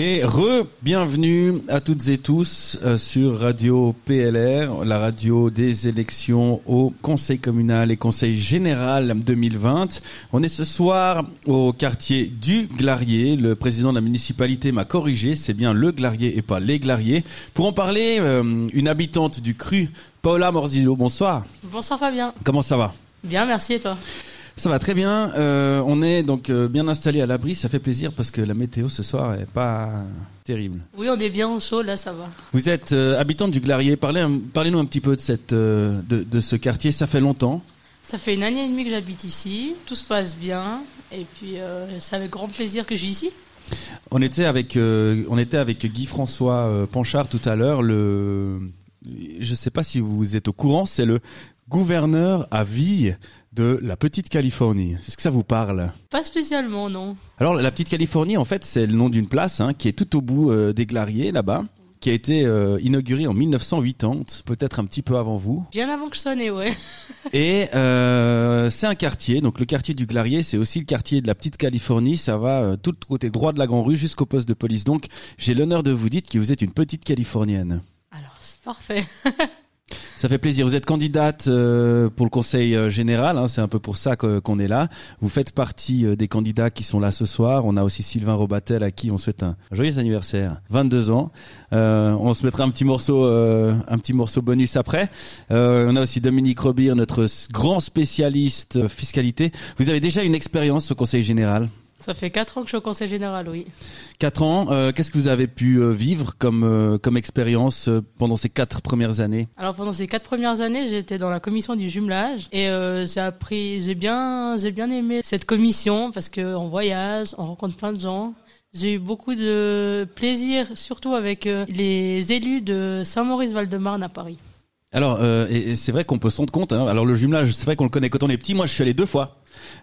[SPEAKER 3] Et re-bienvenue à toutes et tous euh, sur Radio PLR, la radio des élections au Conseil communal et Conseil général 2020. On est ce soir au quartier du Glarier. Le président de la municipalité m'a corrigé, c'est bien le Glarier et pas les Glariers. Pour en parler, euh, une habitante du cru, Paola Morzillo, bonsoir.
[SPEAKER 7] Bonsoir Fabien.
[SPEAKER 3] Comment ça va?
[SPEAKER 7] Bien, merci et toi?
[SPEAKER 3] Ça va très bien. Euh, on est donc euh, bien installé à l'abri. Ça fait plaisir parce que la météo ce soir est pas terrible.
[SPEAKER 7] Oui, on est bien au chaud, là ça va.
[SPEAKER 3] Vous êtes euh, habitante du Glarier. Parlez, parlez-nous un petit peu de cette, euh, de, de ce quartier. Ça fait longtemps.
[SPEAKER 7] Ça fait une année et demie que j'habite ici, tout se passe bien, et puis c'est avec grand plaisir que je suis ici.
[SPEAKER 3] On était avec, euh, on était avec Guy François euh, Panchard tout à l'heure. Le, je sais pas si vous êtes au courant, c'est le gouverneur à vie de la petite Californie. Est-ce que ça vous parle?
[SPEAKER 7] Pas spécialement, non.
[SPEAKER 3] Alors la petite Californie, en fait, c'est le nom d'une place hein, qui est tout au bout euh, des Glariers là-bas. qui a été euh, inauguré en 1980, peut-être un petit peu avant vous.
[SPEAKER 7] Bien avant que je sonne, ouais.
[SPEAKER 3] Et euh, c'est un quartier, donc le quartier du Glarier, c'est aussi le quartier de la petite Californie. Ça va euh, tout le côté droit de la Grand Rue jusqu'au poste de police. Donc j'ai l'honneur de vous dire que vous êtes une petite Californienne.
[SPEAKER 7] Alors, c'est parfait.
[SPEAKER 3] Ça fait plaisir. Vous êtes candidate euh, pour le conseil euh, général. Hein, c'est un peu pour ça qu'on est là. Vous faites partie euh, des candidats qui sont là ce soir. On a aussi Sylvain Robatel à qui on souhaite un joyeux anniversaire, 22 ans. Euh, on se mettra un petit morceau, un petit morceau bonus après. On a aussi Dominique Robir, notre grand spécialiste fiscalité. Vous avez déjà une expérience au conseil général?
[SPEAKER 7] Ça fait 4 ans que je suis au conseil général, oui.
[SPEAKER 3] Quatre ans. Euh, Qu'est-ce que vous avez pu euh, vivre comme euh, comme expérience pendant ces quatre premières années?
[SPEAKER 7] Alors pendant ces quatre premières années, j'étais dans la commission du jumelage et j'ai appris, j'ai bien, j'ai bien aimé cette commission parce que on voyage, on rencontre plein de gens. J'ai eu beaucoup de plaisir, surtout avec les élus de Saint-Maurice-Val-de-Marne à Paris.
[SPEAKER 3] Alors, euh, et, et c'est vrai qu'on peut se rendre compte. Hein, alors le jumelage, c'est vrai qu'on le connaît quand on est petit. Moi, je suis allé deux fois.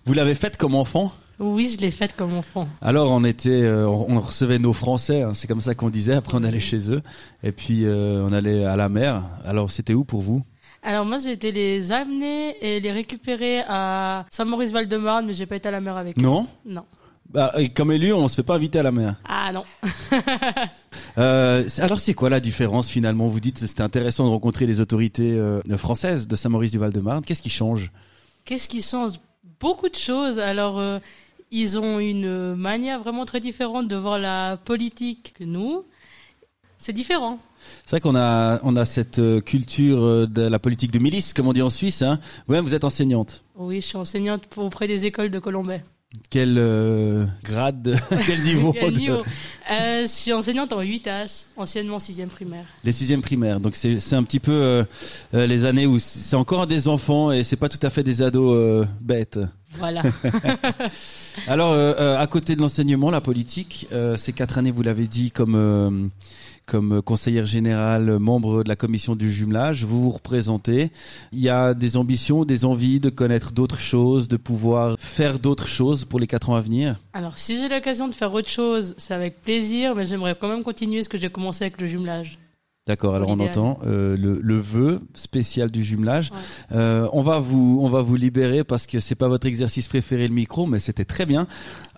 [SPEAKER 3] Vous l'avez fait comme enfant?
[SPEAKER 7] Oui, je l'ai faite comme enfant.
[SPEAKER 3] Alors on était, euh, on recevait nos Français, hein, c'est comme ça qu'on disait. Après on allait chez eux et puis euh, on allait à la mer. Alors c'était où pour vous?
[SPEAKER 7] Alors moi, j'ai été les amener et les récupérer à Saint-Maurice-Val-de-Marne, mais j'ai pas été à la mer avec eux.
[SPEAKER 3] Non?
[SPEAKER 7] Non.
[SPEAKER 3] bah, Comme élu, on se fait pas inviter à la mer.
[SPEAKER 7] Ah non.
[SPEAKER 3] Euh, alors c'est quoi la différence finalement? Vous dites c'était intéressant de rencontrer les autorités euh, françaises de Saint-Maurice du Val-de-Marne. Qu'est-ce qui change?
[SPEAKER 7] Qu'est-ce qui change? Beaucoup de choses. Alors, euh, ils ont une manière vraiment très différente de voir la politique que nous. C'est différent.
[SPEAKER 3] C'est vrai qu'on a on a cette euh, culture euh, de la politique de milice, comme on dit en Suisse. Hein. Vous-même vous êtes enseignante.
[SPEAKER 7] Oui, je suis enseignante auprès des écoles de Colombais.
[SPEAKER 3] Quel euh, grade, quel niveau,
[SPEAKER 7] Quel niveau Euh, Je suis enseignante en 8H, anciennement 6e primaire.
[SPEAKER 3] Les sixièmes primaires. Donc c'est un petit peu euh, les années où c'est encore des enfants et c'est pas tout à fait des ados bêtes.
[SPEAKER 7] Voilà.
[SPEAKER 3] Alors à côté de l'enseignement, la politique, ces quatre années, vous l'avez dit, comme comme conseillère générale, membre de la commission du jumelage, vous vous représentez. Il y a des ambitions, des envies de connaître d'autres choses, de pouvoir faire d'autres choses pour les quatre ans à venir?
[SPEAKER 7] Alors, si j'ai l'occasion de faire autre chose, c'est avec plaisir, mais j'aimerais quand même continuer ce que j'ai commencé avec le jumelage.
[SPEAKER 3] D'accord, alors on entend euh, le, le vœu spécial du jumelage.
[SPEAKER 7] Ouais.
[SPEAKER 3] Euh, on va vous on va vous libérer parce que c'est pas votre exercice préféré le micro, mais c'était très bien.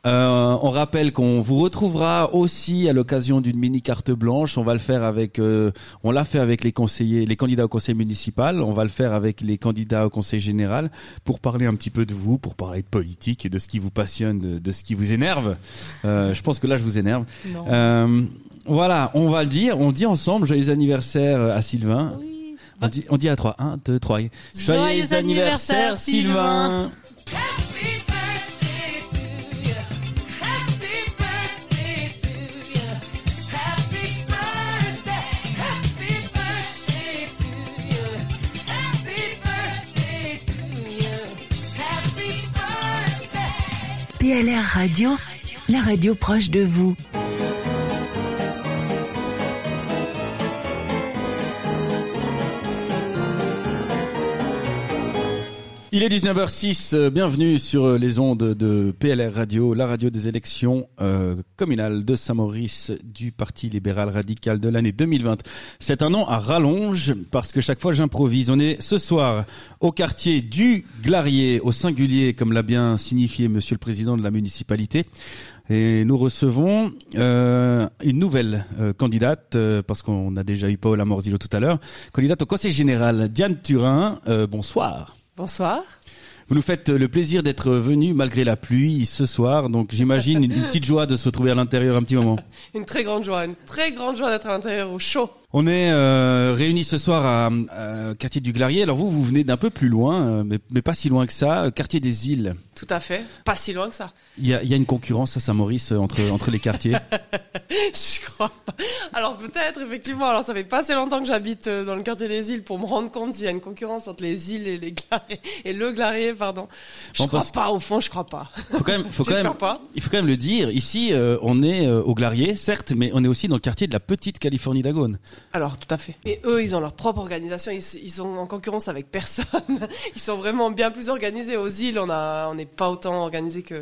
[SPEAKER 3] Euh, on rappelle qu'on vous retrouvera aussi à l'occasion d'une mini carte blanche. On va le faire avec, euh, on l'a fait avec les conseillers, les candidats au conseil municipal. On va le faire avec les candidats au conseil général pour parler un petit peu de vous, pour parler de politique et de ce qui vous passionne, de, de ce qui vous énerve. Euh, je pense que là je vous énerve. Euh, voilà, on va le dire. On dit ensemble joyeux anniversaire à Sylvain.
[SPEAKER 7] Oui.
[SPEAKER 3] On dit, on dit à trois. Un, deux, trois.
[SPEAKER 7] Joyeux anniversaire, Sylvain.
[SPEAKER 2] PLR Radio, la radio proche de vous.
[SPEAKER 3] Il est 19h06, euh, bienvenue sur euh, les ondes de PLR Radio, la radio des élections euh, communales de Saint-Maurice du Parti libéral radical de l'année 2020. C'est un nom à rallonge parce que chaque fois j'improvise. On est ce soir au quartier du Glarier, au singulier, comme l'a bien signifié Monsieur le Président de la municipalité. Et nous recevons euh, une nouvelle euh, candidate, euh, parce qu'on a déjà eu Paola Morzillo tout à l'heure, candidate au Conseil général, Diane Turin. Euh, bonsoir.
[SPEAKER 8] Bonsoir.
[SPEAKER 3] Vous nous faites le plaisir d'être venu malgré la pluie ce soir, donc j'imagine une, petite joie de se retrouver à l'intérieur un petit moment.
[SPEAKER 8] Une très grande joie, une très grande joie d'être à l'intérieur au chaud.
[SPEAKER 3] On est euh, réunis ce soir à, à quartier du Glarier. Alors vous, vous venez d'un peu plus loin, euh, mais, mais pas si loin que ça, euh, quartier des îles.
[SPEAKER 8] Tout à fait. Pas si loin que ça.
[SPEAKER 3] Il y a, y a une concurrence à Saint-Maurice euh, entre, entre les quartiers.
[SPEAKER 8] Je crois pas. Alors peut-être, effectivement, alors ça fait pas assez longtemps que j'habite dans le quartier des îles pour me rendre compte s'il y a une concurrence entre les îles et les glariers, et le glarier, pardon. Je
[SPEAKER 3] Bon,
[SPEAKER 8] crois pas, au fond, je crois pas.
[SPEAKER 3] Faut quand même, faut quand même,
[SPEAKER 8] J'espère pas.
[SPEAKER 3] il faut quand même le dire. Ici, euh, on est euh, au Glarier, certes, mais on est aussi dans le quartier de la petite Californie d'Agone.
[SPEAKER 8] Alors, tout à fait. Et eux, ils ont leur propre organisation. Ils, ils sont en concurrence avec personne. Ils sont vraiment bien plus organisés. Aux îles, on a, on n'est pas autant organisé que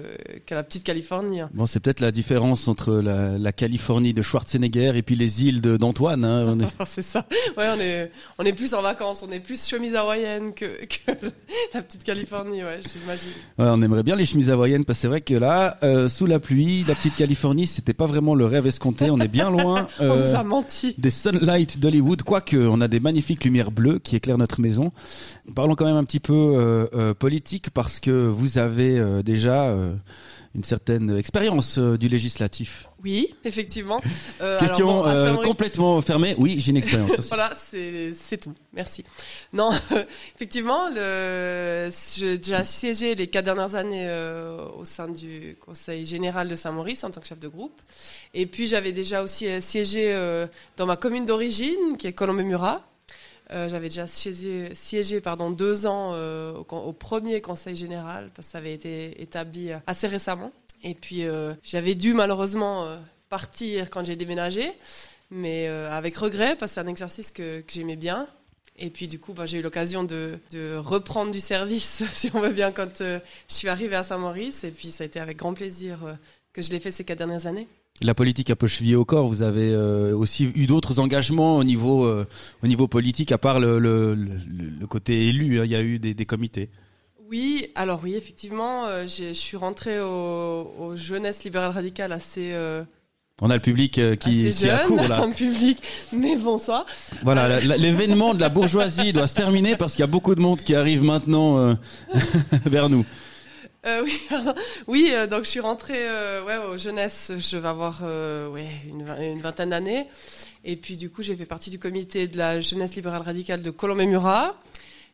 [SPEAKER 8] qu'à la petite Californie.
[SPEAKER 3] Bon, c'est peut-être la différence entre la, la Californie de Schwarzenegger et puis les îles d'Antoine. Hein. On est-
[SPEAKER 8] c'est ça. Ouais, on est, on est plus en vacances. On est plus chemise hawaïenne que, que la petite Californie. Ouais, j'imagine.
[SPEAKER 3] Ouais, on aimerait bien les chemises hawaïennes parce que c'est vrai que là, euh, sous la pluie, la petite Californie, c'était pas vraiment le rêve escompté. On est bien loin
[SPEAKER 8] On
[SPEAKER 3] euh,
[SPEAKER 8] nous a menti.
[SPEAKER 3] des sunlight d'Hollywood, quoique on a des magnifiques lumières bleues qui éclairent notre maison. Parlons quand même un petit peu euh, euh, politique parce que vous avez euh, déjà une certaine expérience euh, du législatif.
[SPEAKER 8] Oui, effectivement. Euh,
[SPEAKER 3] Question
[SPEAKER 8] alors bon, à
[SPEAKER 3] euh, complètement fermée. Oui, j'ai une expérience aussi.
[SPEAKER 8] Voilà, c'est tout. Merci. Non, effectivement, j'ai déjà siégé les quatre dernières années euh, au sein du Conseil général de Saint-Maurice en tant que chef de groupe. Et puis j'avais déjà aussi siégé dans ma commune d'origine, qui est Colombé-Murat. Euh, j'avais déjà siégé, pardon, deux ans euh, au, premier Conseil général, parce que ça avait été établi euh, assez récemment. Et puis j'avais dû malheureusement partir quand j'ai déménagé mais avec regret parce que c'est un exercice que, j'aimais bien. Et puis du coup, bah, j'ai eu l'occasion de, de reprendre du service, si on veut bien, quand je suis arrivée à Saint-Maurice. Et puis ça a été avec grand plaisir que je l'ai fait ces quatre dernières années.
[SPEAKER 3] La politique un peu chevillée au corps. Vous avez euh, aussi eu d'autres engagements au niveau euh, au niveau politique à part le le, le, le côté élu. hein. Il y a eu des, des comités.
[SPEAKER 8] Oui, alors oui, effectivement, euh, j'ai- je suis rentrée au, au Jeunesse libérale radicale assez, euh,
[SPEAKER 3] On a le public qui, qui
[SPEAKER 8] jeune,
[SPEAKER 3] accourt là.
[SPEAKER 8] en public, mais bonsoir.
[SPEAKER 3] Voilà, l'événement de la bourgeoisie doit se terminer parce qu'il y a beaucoup de monde qui arrive maintenant euh, vers nous.
[SPEAKER 8] Euh, oui, euh, donc je suis rentrée euh, ouais, aux jeunesse, je vais avoir euh, ouais, une, vingt- une vingtaine d'années. Et puis du coup, j'ai fait partie du comité de la jeunesse libérale radicale de Colombé-Murat.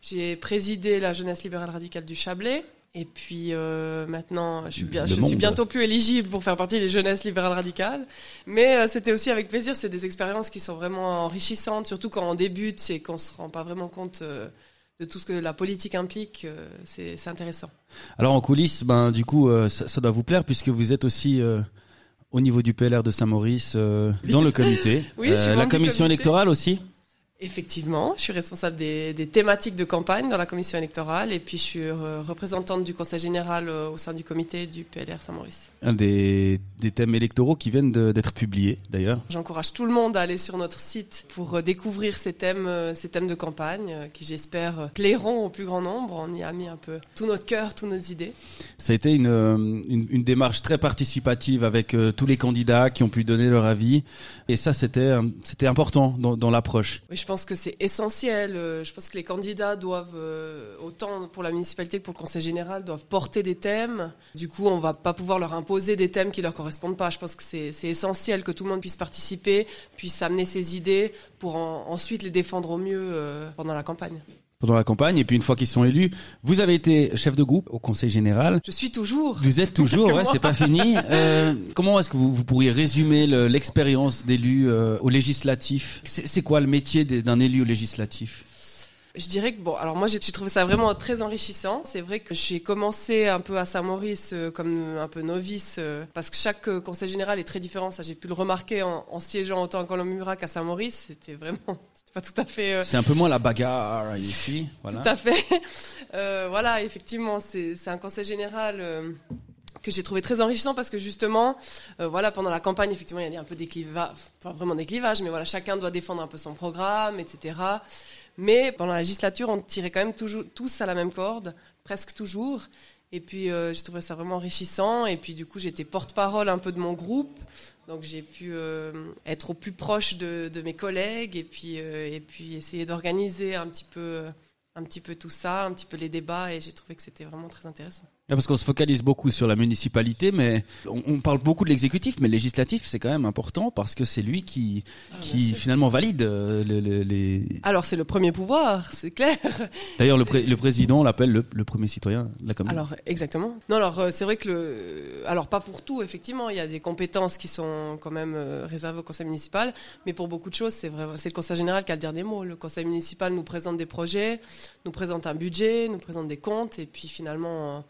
[SPEAKER 8] J'ai présidé la jeunesse libérale radicale du Chablais. Et puis maintenant, je suis, bien,
[SPEAKER 3] Le
[SPEAKER 8] je suis
[SPEAKER 3] monde.
[SPEAKER 8] bientôt plus éligible pour faire partie des jeunesses libérales radicales. Mais c'était aussi avec plaisir. C'est des expériences qui sont vraiment enrichissantes, surtout quand on débute et qu'on se rend pas vraiment compte de tout ce que la politique implique. euh, c'est intéressant.
[SPEAKER 3] Alors en coulisses, ben du coup, euh, ça, ça doit vous plaire puisque vous êtes aussi euh, au niveau du PLR de Saint-Maurice dans le comité.
[SPEAKER 8] Oui, je suis
[SPEAKER 3] la commission
[SPEAKER 8] comité.
[SPEAKER 3] électorale aussi.
[SPEAKER 8] Effectivement, je suis responsable des, des thématiques de campagne dans la commission électorale et puis je suis euh, représentante du conseil général euh, au sein du comité du PLR Saint-Maurice.
[SPEAKER 3] Un des, des thèmes électoraux qui viennent d'être publiés d'ailleurs.
[SPEAKER 8] J'encourage tout le monde à aller sur notre site pour euh, découvrir ces thèmes, ces thèmes de campagne qui j'espère plairont au plus grand nombre. On y a mis un peu tout notre cœur, toutes nos idées.
[SPEAKER 3] Ça a été une, une, une démarche très participative avec tous les candidats qui ont pu donner leur avis. Et ça, c'était important dans, dans l'approche.
[SPEAKER 8] Oui, pense que c'est essentiel. Euh, Je pense que les candidats doivent, euh, autant pour la municipalité que pour le conseil général, doivent porter des thèmes. Du coup, on va pas pouvoir leur imposer des thèmes qui leur correspondent pas. Je pense que c'est essentiel que tout le monde puisse participer, puisse amener ses idées pour en- ensuite les défendre au mieux euh, pendant la campagne.
[SPEAKER 3] Pendant la campagne. Et puis une fois qu'ils sont élus, vous avez été chef de groupe au Conseil général.
[SPEAKER 8] Je suis toujours.
[SPEAKER 3] Vous êtes toujours, ouais, c'est pas fini. Euh, comment est-ce que vous, vous pourriez résumer le- l'expérience d'élu euh, au législatif? C'est quoi le métier d'un élu au législatif?
[SPEAKER 8] Je dirais que bon, alors moi j'ai trouvé ça vraiment très enrichissant. C'est vrai que j'ai commencé un peu à Saint-Maurice euh, comme un peu novice euh, parce que chaque euh, conseil général est très différent. Ça j'ai pu le remarquer en, en siégeant autant à Colombes-Murat qu'à Saint-Maurice. C'était vraiment, c'était pas tout à fait. euh,
[SPEAKER 3] C'est un peu moins la bagarre ici. Voilà.
[SPEAKER 8] Tout à fait. Euh, voilà, effectivement, c'est un conseil général. euh, que j'ai trouvé très enrichissant parce que justement, euh, voilà, pendant la campagne, effectivement, il y a un peu des clivages, pas vraiment des clivages, mais voilà, chacun doit défendre un peu son programme, etc. Mais pendant la législature, on tirait quand même toujours tous à la même corde, presque toujours. Et puis, euh, j'ai trouvé ça vraiment enrichissant. Et puis, du coup, j'étais porte-parole un peu de mon groupe. Donc, j'ai pu euh, être au plus proche de, mes collègues et puis, euh, et puis essayer d'organiser un petit peu, un petit peu tout ça, un petit peu les débats. Et j'ai trouvé que c'était vraiment très intéressant.
[SPEAKER 3] Ah, Parce qu'on se focalise beaucoup sur la municipalité, mais on, on parle beaucoup de l'exécutif, mais le législatif c'est quand même important parce que c'est lui qui, qui
[SPEAKER 8] sûr.
[SPEAKER 3] finalement valide euh, le- le- les.
[SPEAKER 8] Alors, c'est le premier pouvoir, c'est clair.
[SPEAKER 3] D'ailleurs, le, pré- le président l'appelle le, le premier citoyen de la commune.
[SPEAKER 8] Alors exactement. Non, alors euh, c'est vrai que le, alors pas pour tout effectivement, il y a des compétences qui sont quand même euh, réservées au conseil municipal, mais pour beaucoup de choses, c'est vrai, c'est le conseil général qui a le dernier mot. Le conseil municipal nous présente des projets, nous présente un budget, nous présente des comptes, et puis finalement. euh,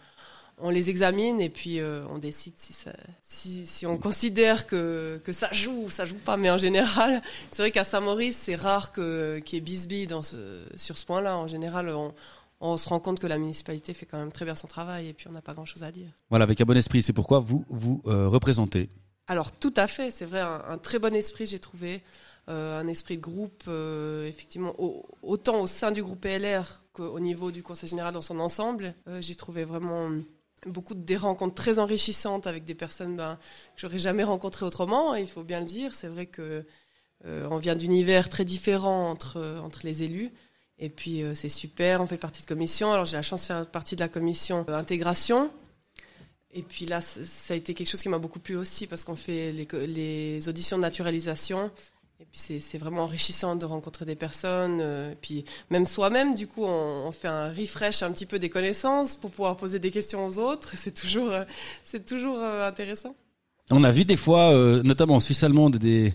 [SPEAKER 8] on les examine et puis euh, on décide si, ça, si, si on considère que, que ça joue ou ça joue pas. Mais en général, c'est vrai qu'à Saint-Maurice, c'est rare que qu'il y ait bisbille dans ce, sur ce point-là. En général, on, on se rend compte que la municipalité fait quand même très bien son travail et puis on n'a pas grand-chose à dire.
[SPEAKER 3] Voilà, avec un bon esprit. C'est pourquoi vous vous euh, représentez.
[SPEAKER 8] Alors tout à fait, c'est vrai, un, un très bon esprit j'ai trouvé, euh, un esprit de groupe, euh, effectivement, au- autant au sein du groupe PLR qu'au niveau du Conseil général dans son ensemble. J'ai trouvé vraiment beaucoup de des rencontres très enrichissantes avec des personnes ben, que j'aurais jamais rencontrées autrement, il faut bien le dire. C'est vrai que euh, on vient d'univers très différents entre, entre les élus. Et puis euh, c'est super, on fait partie de commission. Alors j'ai la chance de faire partie de la commission euh, intégration. Et puis là, ça a été quelque chose qui m'a beaucoup plu aussi parce qu'on fait les, les auditions de naturalisation. Et puis c'est vraiment enrichissant de rencontrer des personnes. euh, et puis même soi-même, du coup, on, fait un refresh un petit peu des connaissances pour pouvoir poser des questions aux autres. C'est toujours, euh, c'est toujours euh, intéressant.
[SPEAKER 3] On a vu des fois, euh, notamment en Suisse allemande, des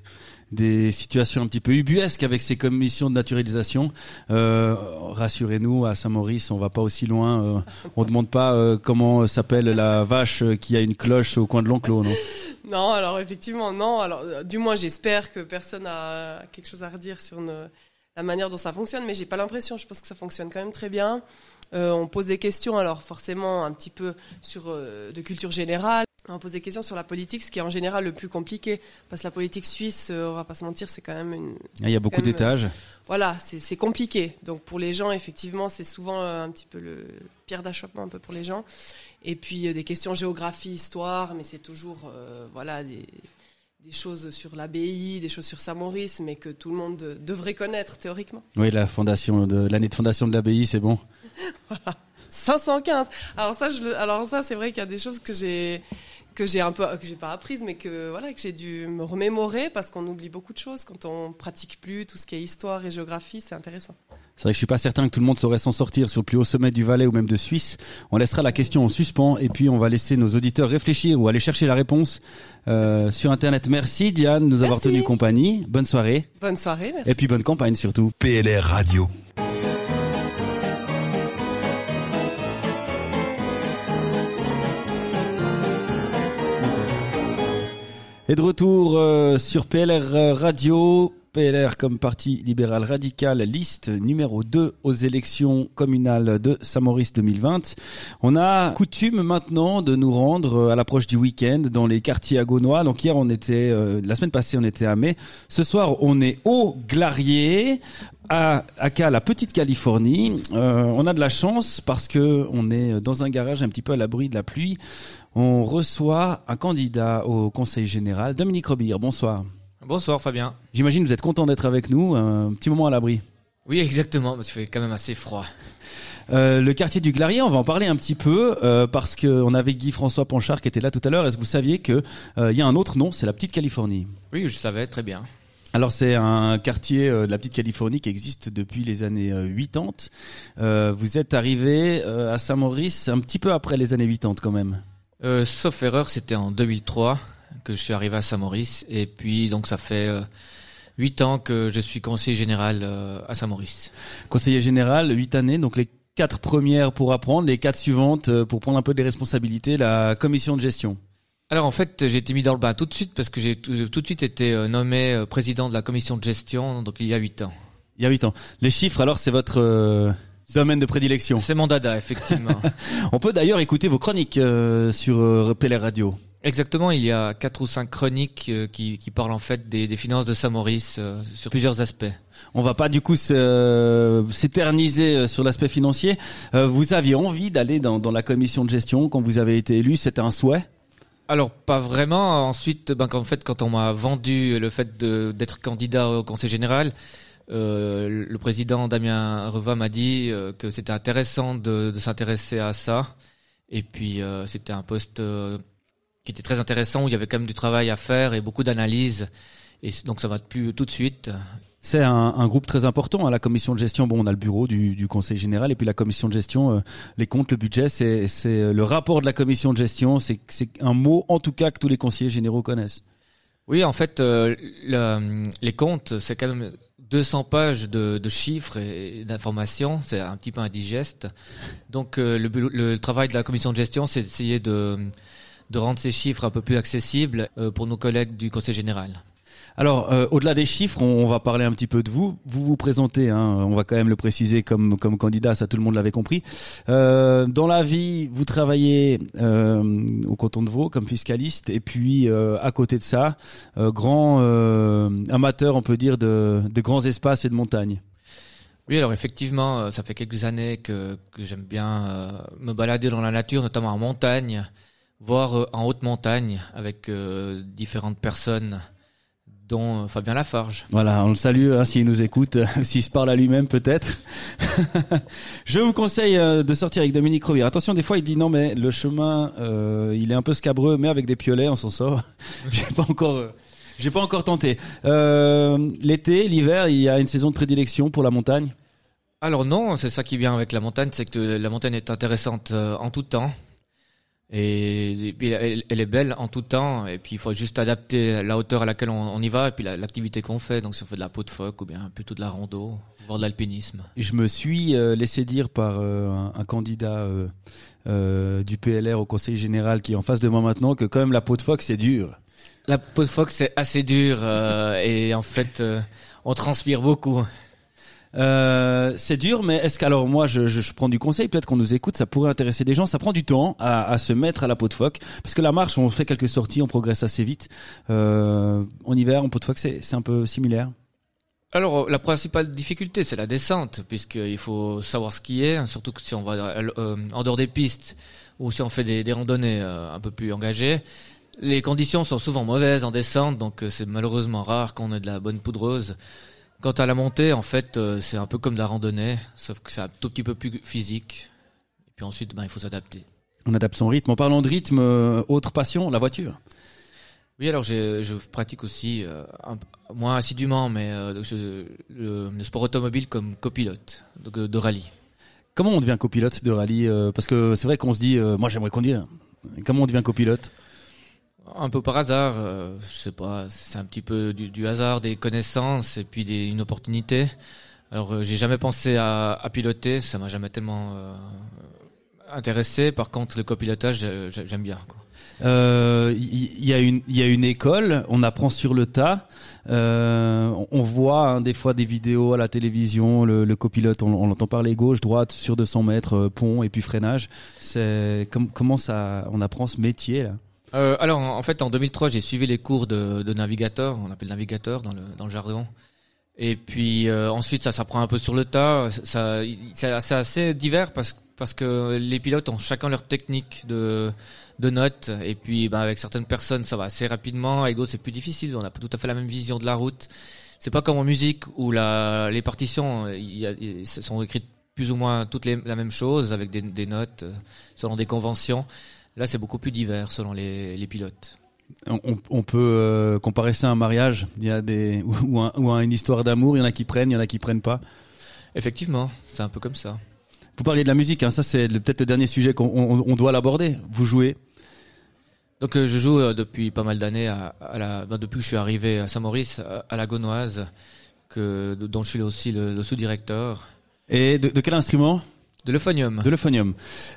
[SPEAKER 3] des situations un petit peu ubuesques avec ces commissions de naturalisation. Euh, Rassurez-nous, à Saint-Maurice, on va pas aussi loin. Euh, on demande pas euh, comment s'appelle la vache qui a une cloche au coin de l'enclos, non?
[SPEAKER 8] Non, alors effectivement, non. Alors, euh, du moins, j'espère que personne a quelque chose à redire sur une- la manière dont ça fonctionne, mais j'ai pas l'impression. Je pense que ça fonctionne quand même très bien. Euh, on pose des questions, alors forcément un petit peu sur euh, de culture générale. On pose des questions sur la politique, ce qui est en général le plus compliqué, parce que la politique suisse, euh, on va pas se mentir, c'est quand même une,
[SPEAKER 3] Il y a beaucoup
[SPEAKER 8] même,
[SPEAKER 3] d'étages.
[SPEAKER 8] voilà, c'est compliqué. Donc pour les gens, effectivement, c'est souvent euh, un petit peu le pierre d'achoppement un peu pour les gens. Et puis euh, des questions géographie, histoire, mais c'est toujours euh, voilà des, des choses sur l'abbaye, des choses sur Saint-Maurice, mais que tout le monde euh, devrait connaître théoriquement.
[SPEAKER 3] Oui, la fondation de l'année de fondation de l'abbaye, c'est bon.
[SPEAKER 8] 515. Alors ça, je alors ça, c'est vrai qu'il y a des choses que j'ai que j'ai un peu que j'ai pas apprises, mais que voilà que j'ai dû me remémorer parce qu'on oublie beaucoup de choses quand on pratique plus tout ce qui est histoire et géographie. C'est intéressant.
[SPEAKER 3] C'est vrai que je suis pas certain que tout le monde saurait s'en sortir sur le plus haut sommet du Valais ou même de Suisse. On laissera la question en suspens et puis on va laisser nos auditeurs réfléchir ou aller chercher la réponse euh, sur Internet. Merci Diane de nous avoir tenu compagnie. Bonne soirée
[SPEAKER 8] Bonne soirée. Merci.
[SPEAKER 3] et puis bonne campagne surtout.
[SPEAKER 1] PLR Radio.
[SPEAKER 3] Et de retour euh, sur PLR Radio, PLR comme parti libéral radical, liste numéro 2 aux élections communales de Saint-Maurice 2020. On a coutume maintenant de nous rendre euh, à l'approche du week-end dans les quartiers agonois. Donc hier on était, euh, la semaine passée on était à Mai. Ce soir on est au Glarier. À, à la petite Californie, Euh, on a de la chance parce que on est dans un garage un petit peu à l'abri de la pluie. On reçoit un candidat au Conseil général, Dominique Robire. Bonsoir.
[SPEAKER 9] Bonsoir Fabien.
[SPEAKER 3] J'imagine que vous êtes content d'être avec nous, un petit moment à l'abri.
[SPEAKER 9] Oui, exactement, parce qu'il fait quand même assez froid.
[SPEAKER 3] Euh, le quartier du Glarier, on va en parler un petit peu euh, parce que on avait Guy François Panchard qui était là tout à l'heure. Est-ce que vous saviez que euh, il y a un autre nom, c'est la Petite Californie?
[SPEAKER 9] Oui, je savais très bien.
[SPEAKER 3] Alors c'est un quartier de la Petite Californie qui existe depuis les années euh, 80. Euh, vous êtes arrivé à Saint-Maurice un petit peu après les années 80 quand même.
[SPEAKER 9] Euh, sauf erreur, c'était en 2003 que je suis arrivé à Saint-Maurice. Et puis, donc, ça fait euh, 8 ans que je suis conseiller général euh, à Saint-Maurice.
[SPEAKER 3] Conseiller général, 8 années, donc les quatre premières pour apprendre, les quatre suivantes euh, pour prendre un peu des responsabilités, la commission de gestion.
[SPEAKER 9] Alors, en fait, j'ai été mis dans le bain tout de suite parce que j'ai tout, de suite été nommé président de la commission de gestion, donc il y a 8 ans.
[SPEAKER 3] Il y a 8 ans. Les chiffres, alors, c'est votre domaine de prédilection.
[SPEAKER 9] C'est mon dada, effectivement.
[SPEAKER 3] On peut d'ailleurs écouter vos chroniques euh, sur euh, PLR Radio.
[SPEAKER 9] Exactement, il y a quatre ou cinq chroniques euh, qui, qui parlent en fait des, des finances de Saint-Maurice euh, sur plusieurs aspects.
[SPEAKER 3] On va pas du coup euh, s'éterniser sur l'aspect financier. Euh, vous aviez envie d'aller dans, dans la commission de gestion quand vous avez été élu, c'était un souhait?
[SPEAKER 9] Alors pas vraiment. Ensuite, ben, en fait, quand on m'a vendu le fait d'être candidat au Conseil général, euh, le président Damien Reva m'a dit euh, que c'était intéressant de, s'intéresser à ça. Et puis euh, c'était un poste qui était très intéressant où il y avait quand même du travail à faire et beaucoup d'analyse. Et donc ça m'a plu tout de suite.
[SPEAKER 3] C'est un, groupe très important à la commission de gestion. Bon, on a le bureau du, conseil général et puis la commission de gestion, les comptes, le budget, c'est le rapport de la commission de gestion. C'est un mot en tout cas que tous les conseillers généraux connaissent.
[SPEAKER 9] Oui, en fait, euh, le- les comptes, c'est quand même 200 pages de, chiffres et d'informations. C'est un petit peu indigeste. Donc, euh, le, travail de la commission de gestion, c'est d'essayer de, de rendre ces chiffres un peu plus accessibles euh, pour nos collègues du Conseil général.
[SPEAKER 3] Alors, euh, au-delà des chiffres, on, va parler un petit peu de vous. Vous vous présentez, hein, on va quand même le préciser comme comme candidat, ça tout le monde l'avait compris. Euh, dans la vie, vous travaillez euh, au canton de Vaud comme fiscaliste, et puis à côté de ça, grand amateur, on peut dire, de, de grands espaces et de montagnes.
[SPEAKER 9] Oui, alors effectivement, ça fait quelques années que, que j'aime bien me balader dans la nature, notamment en montagne, voire en haute montagne avec différentes personnes, dont Fabien Lafarge.
[SPEAKER 3] Voilà, on le salue hein, s'il nous écoute, s'il se parle à lui-même peut-être. Je vous conseille euh, de sortir avec Dominique Rovire. Attention, des fois il dit non mais le chemin, euh, il est un peu scabreux, mais avec des piolets on s'en sort. J'ai pas encore, euh, j'ai pas encore tenté. Euh, L'été, l'hiver, il y a une saison de prédilection pour la montagne?
[SPEAKER 9] Alors non, c'est ça qui vient avec la montagne, c'est que la montagne est intéressante en tout temps. Et, puis elle, elle est belle en tout temps, et puis il faut juste adapter la hauteur à laquelle on, on y va, et puis la- l'activité qu'on fait. Donc si on fait de la peau de phoque, ou bien plutôt de la rando, voire de l'alpinisme.
[SPEAKER 3] Je me suis euh, laissé dire par euh, un, un candidat euh, du PLR au Conseil général qui est en face de moi maintenant que quand même la peau de phoque c'est dur.
[SPEAKER 9] La peau de phoque, c'est assez dur, et en fait, on transpire beaucoup.
[SPEAKER 3] Euh, c'est dur, mais est-ce qu'alors moi je, je, je prends du conseil, peut-être qu'on nous écoute, ça pourrait intéresser des gens. Ça prend du temps à, à se mettre à la peau de phoque, parce que la marche, on fait quelques sorties, on progresse assez vite. Euh, en hiver, en peau de phoque, c'est un peu similaire.
[SPEAKER 9] Alors, la principale difficulté, c'est la descente, puisqu'il faut savoir skier, hein, surtout que si on va euh, en dehors des pistes, ou si on fait des, des randonnées euh, un peu plus engagées. Les conditions sont souvent mauvaises en descente, donc euh, c'est malheureusement rare qu'on ait de la bonne poudreuse. Quant à la montée, en fait, euh, c'est un peu comme de la randonnée, sauf que c'est un tout petit peu plus physique. Et puis ensuite, ben, il faut s'adapter.
[SPEAKER 3] On adapte son rythme. En parlant de rythme, euh, autre passion, la voiture.
[SPEAKER 9] Oui, alors je, pratique aussi, euh, un- moins assidûment, mais euh, je- le, le sport automobile comme copilote donc, euh, de rallye.
[SPEAKER 3] Comment on devient copilote de rallye Parce que c'est vrai qu'on se dit, euh, moi j'aimerais conduire. Comment on devient copilote?
[SPEAKER 9] Un peu par hasard, euh, je sais pas, c'est un petit peu du, du hasard, des connaissances et puis des, une opportunité. Alors euh, j'ai jamais pensé à, à piloter, ça m'a jamais tellement euh, intéressé. Par contre, le copilotage, j'ai- j'aime bien. Quoi.
[SPEAKER 3] Euh, Il y, y a une, il y a une école, on apprend sur le tas. Euh, on- voit hein, des fois des vidéos à la télévision, le, le copilote, on, on l'entend parler gauche, droite, sur 200 mètres, euh, pont et puis freinage. C'est com- comment ça, on apprend ce métier là?
[SPEAKER 9] Euh, alors en fait, en 2003, j'ai suivi les cours de, navigateur, on appelle navigateur dans le, dans le jargon. Et puis euh, ensuite, ça s'apprend un peu sur le tas. Ça, c'est assez divers parce, parce que les pilotes ont chacun leur technique de, de notes. Et puis, ben, avec certaines personnes, ça va assez rapidement. Avec d'autres, c'est plus difficile. On n'a pas tout à fait la même vision de la route. C'est pas comme en musique où la, les partitions sont écrites plus ou moins toutes les, la même chose avec des, des notes euh, selon des conventions. Là, c'est beaucoup plus divers selon les, les pilotes.
[SPEAKER 3] on, peut euh, comparer ça à un mariage. Il y a des ou, un- ou à une histoire d'amour. Il y en a qui prennent, il y en a qui prennent pas.
[SPEAKER 9] Effectivement, c'est un peu comme ça.
[SPEAKER 3] Vous parliez de la musique, hein, ça c'est peut-être le dernier sujet qu'on on- on doit l'aborder. Vous jouez.
[SPEAKER 9] Donc euh, je joue euh, depuis pas mal d'années à, à la, bah, depuis que je suis arrivé à Saint-Maurice, à, à la Gaunoise, que, dont je suis aussi le, le sous-directeur.
[SPEAKER 3] Et de, de quel instrument?
[SPEAKER 9] De l'euphonium.
[SPEAKER 3] De l'euphonium.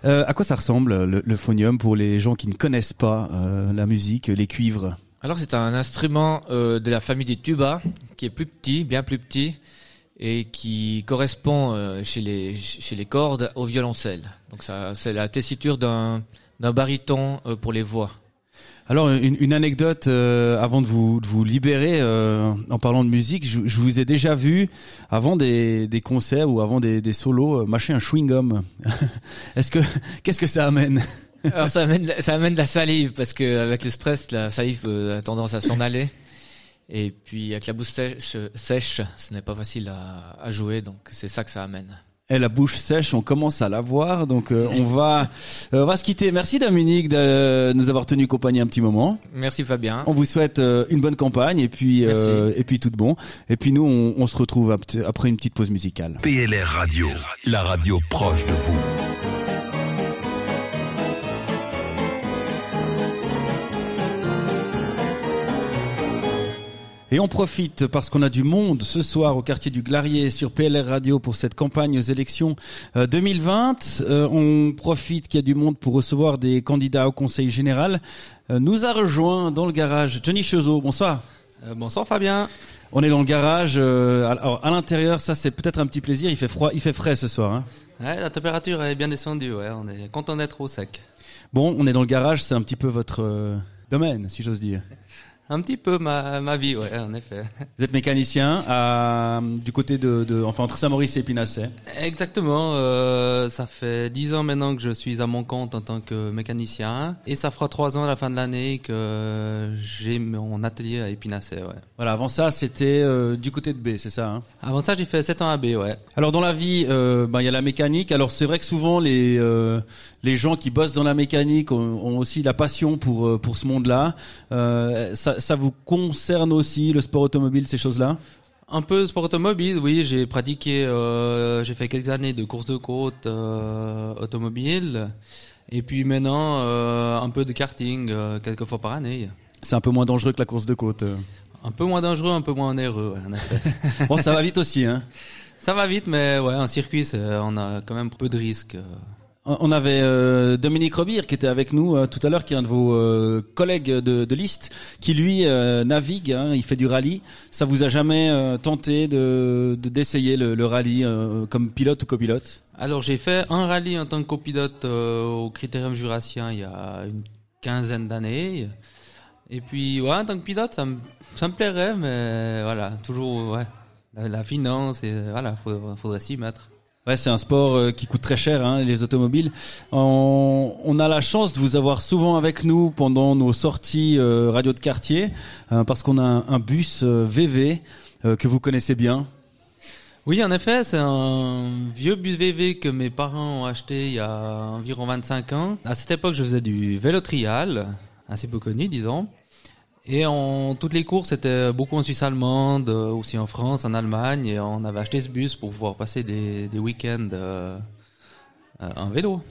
[SPEAKER 3] Euh, à quoi ça ressemble le- l'euphonium pour les gens qui ne connaissent pas euh, la musique, les cuivres?
[SPEAKER 9] Alors c'est un instrument euh, de la famille des tubas, qui est plus petit, bien plus petit, et qui correspond chez, les, chez les cordes au violoncelle. Donc ça, c'est la tessiture d'un d'un baryton pour les voix.
[SPEAKER 3] Alors une, anecdote euh, avant de vous, de vous libérer euh, en parlant de musique, je, vous ai déjà vu avant des, des concerts ou avant des, des solos euh, mâcher un chewing gum. Est-ce que qu'est-ce que ça amène?
[SPEAKER 9] Alors ça amène, ça amène de la salive parce que avec le stress, la salive a tendance à s'en aller. Et puis avec la bouche sèche, sèche ce n'est pas facile à, à jouer, donc c'est ça que ça amène.
[SPEAKER 3] Et la bouche sèche, on commence à la voir, donc euh, on va euh, on va se quitter. Merci Dominique de nous avoir tenu compagnie un petit moment.
[SPEAKER 9] Merci Fabien.
[SPEAKER 3] On vous souhaite euh, une bonne campagne et puis euh, et puis tout de bon. Et puis nous, on, on se retrouve ap- après une petite pause musicale.
[SPEAKER 1] PLR Radio, la radio proche de vous.
[SPEAKER 3] Et on profite parce qu'on a du monde ce soir au quartier du Glarier sur PLR Radio pour cette campagne aux élections euh, 2020. Euh, on profite qu'il y a du monde pour recevoir des candidats au Conseil général. Euh, nous a rejoint dans le garage Johnny Chezot. Bonsoir.
[SPEAKER 10] Euh, bonsoir Fabien.
[SPEAKER 3] On est dans le garage. euh, alors à l'intérieur, ça c'est peut-être un petit plaisir. Il fait froid, il fait frais ce soir. Hein.
[SPEAKER 10] Ouais, la température est bien descendue, ouais, on est content d'être au sec.
[SPEAKER 3] Bon, on est dans le garage. C'est un petit peu votre euh, domaine, si j'ose dire.
[SPEAKER 10] Un petit peu ma, ma vie, ouais, en effet.
[SPEAKER 3] Vous êtes mécanicien à, du côté de, de enfin entre Saint-Maurice et Pinasset.
[SPEAKER 10] Exactement, euh, ça fait dix ans maintenant que je suis à mon compte en tant que mécanicien et ça fera trois ans à la fin de l'année que j'ai mon atelier à Épinasset, ouais.
[SPEAKER 3] Voilà, avant ça, c'était euh, du côté de B, c'est ça. Hein?
[SPEAKER 10] Avant ça, j'ai fait sept ans à B, ouais.
[SPEAKER 3] Alors dans la vie, euh, ben, il y a la mécanique. Alors c'est vrai que souvent les euh, les gens qui bossent dans la mécanique ont, ont aussi la passion pour euh, pour ce monde-là. Euh, ça, ça vous concerne aussi le sport automobile, ces choses-là?
[SPEAKER 10] Un peu sport automobile, oui, j'ai pratiqué, euh, j'ai fait quelques années de course de côte euh, automobile et puis maintenant euh, un peu de karting euh, quelques fois par année.
[SPEAKER 3] C'est un peu moins dangereux que la course de côte. euh.
[SPEAKER 10] Un peu moins dangereux, un peu moins onéreux, ouais, en effet.
[SPEAKER 3] Bon, ça va vite aussi. Hein.
[SPEAKER 10] Ça va vite, mais ouais, en circuit, on a quand même peu de risques.
[SPEAKER 3] On avait euh, Dominique Robire qui était avec nous euh, tout à l'heure, qui est un de vos euh, collègues de, liste, qui lui navigue, hein, il fait du rallye. Ça vous a jamais tenté de de- d'essayer le, rallye comme pilote ou copilote?
[SPEAKER 10] Alors j'ai fait un rallye en tant que copilote au Critérium Jurassien il y a une quinzaine d'années. Et puis en tant que pilote, ça me ça me plairait, mais voilà, toujours ouais, la, finance et voilà, faudrait s'y mettre.
[SPEAKER 3] C'est un sport euh, qui coûte très cher, hein, les automobiles. On, a la chance de vous avoir souvent avec nous pendant nos sorties euh, radio de quartier, euh, parce qu'on a un, bus VV que vous connaissez bien.
[SPEAKER 10] Oui, en effet, c'est un vieux bus VV que mes parents ont acheté il y a environ 25 ans. À cette époque, je faisais du vélo trial, assez peu connu, disons. Et en toutes les courses, c'était beaucoup en Suisse allemande, euh, aussi en France, en Allemagne. Et on avait acheté ce bus pour pouvoir passer des, des week-ends euh, euh, en vélo.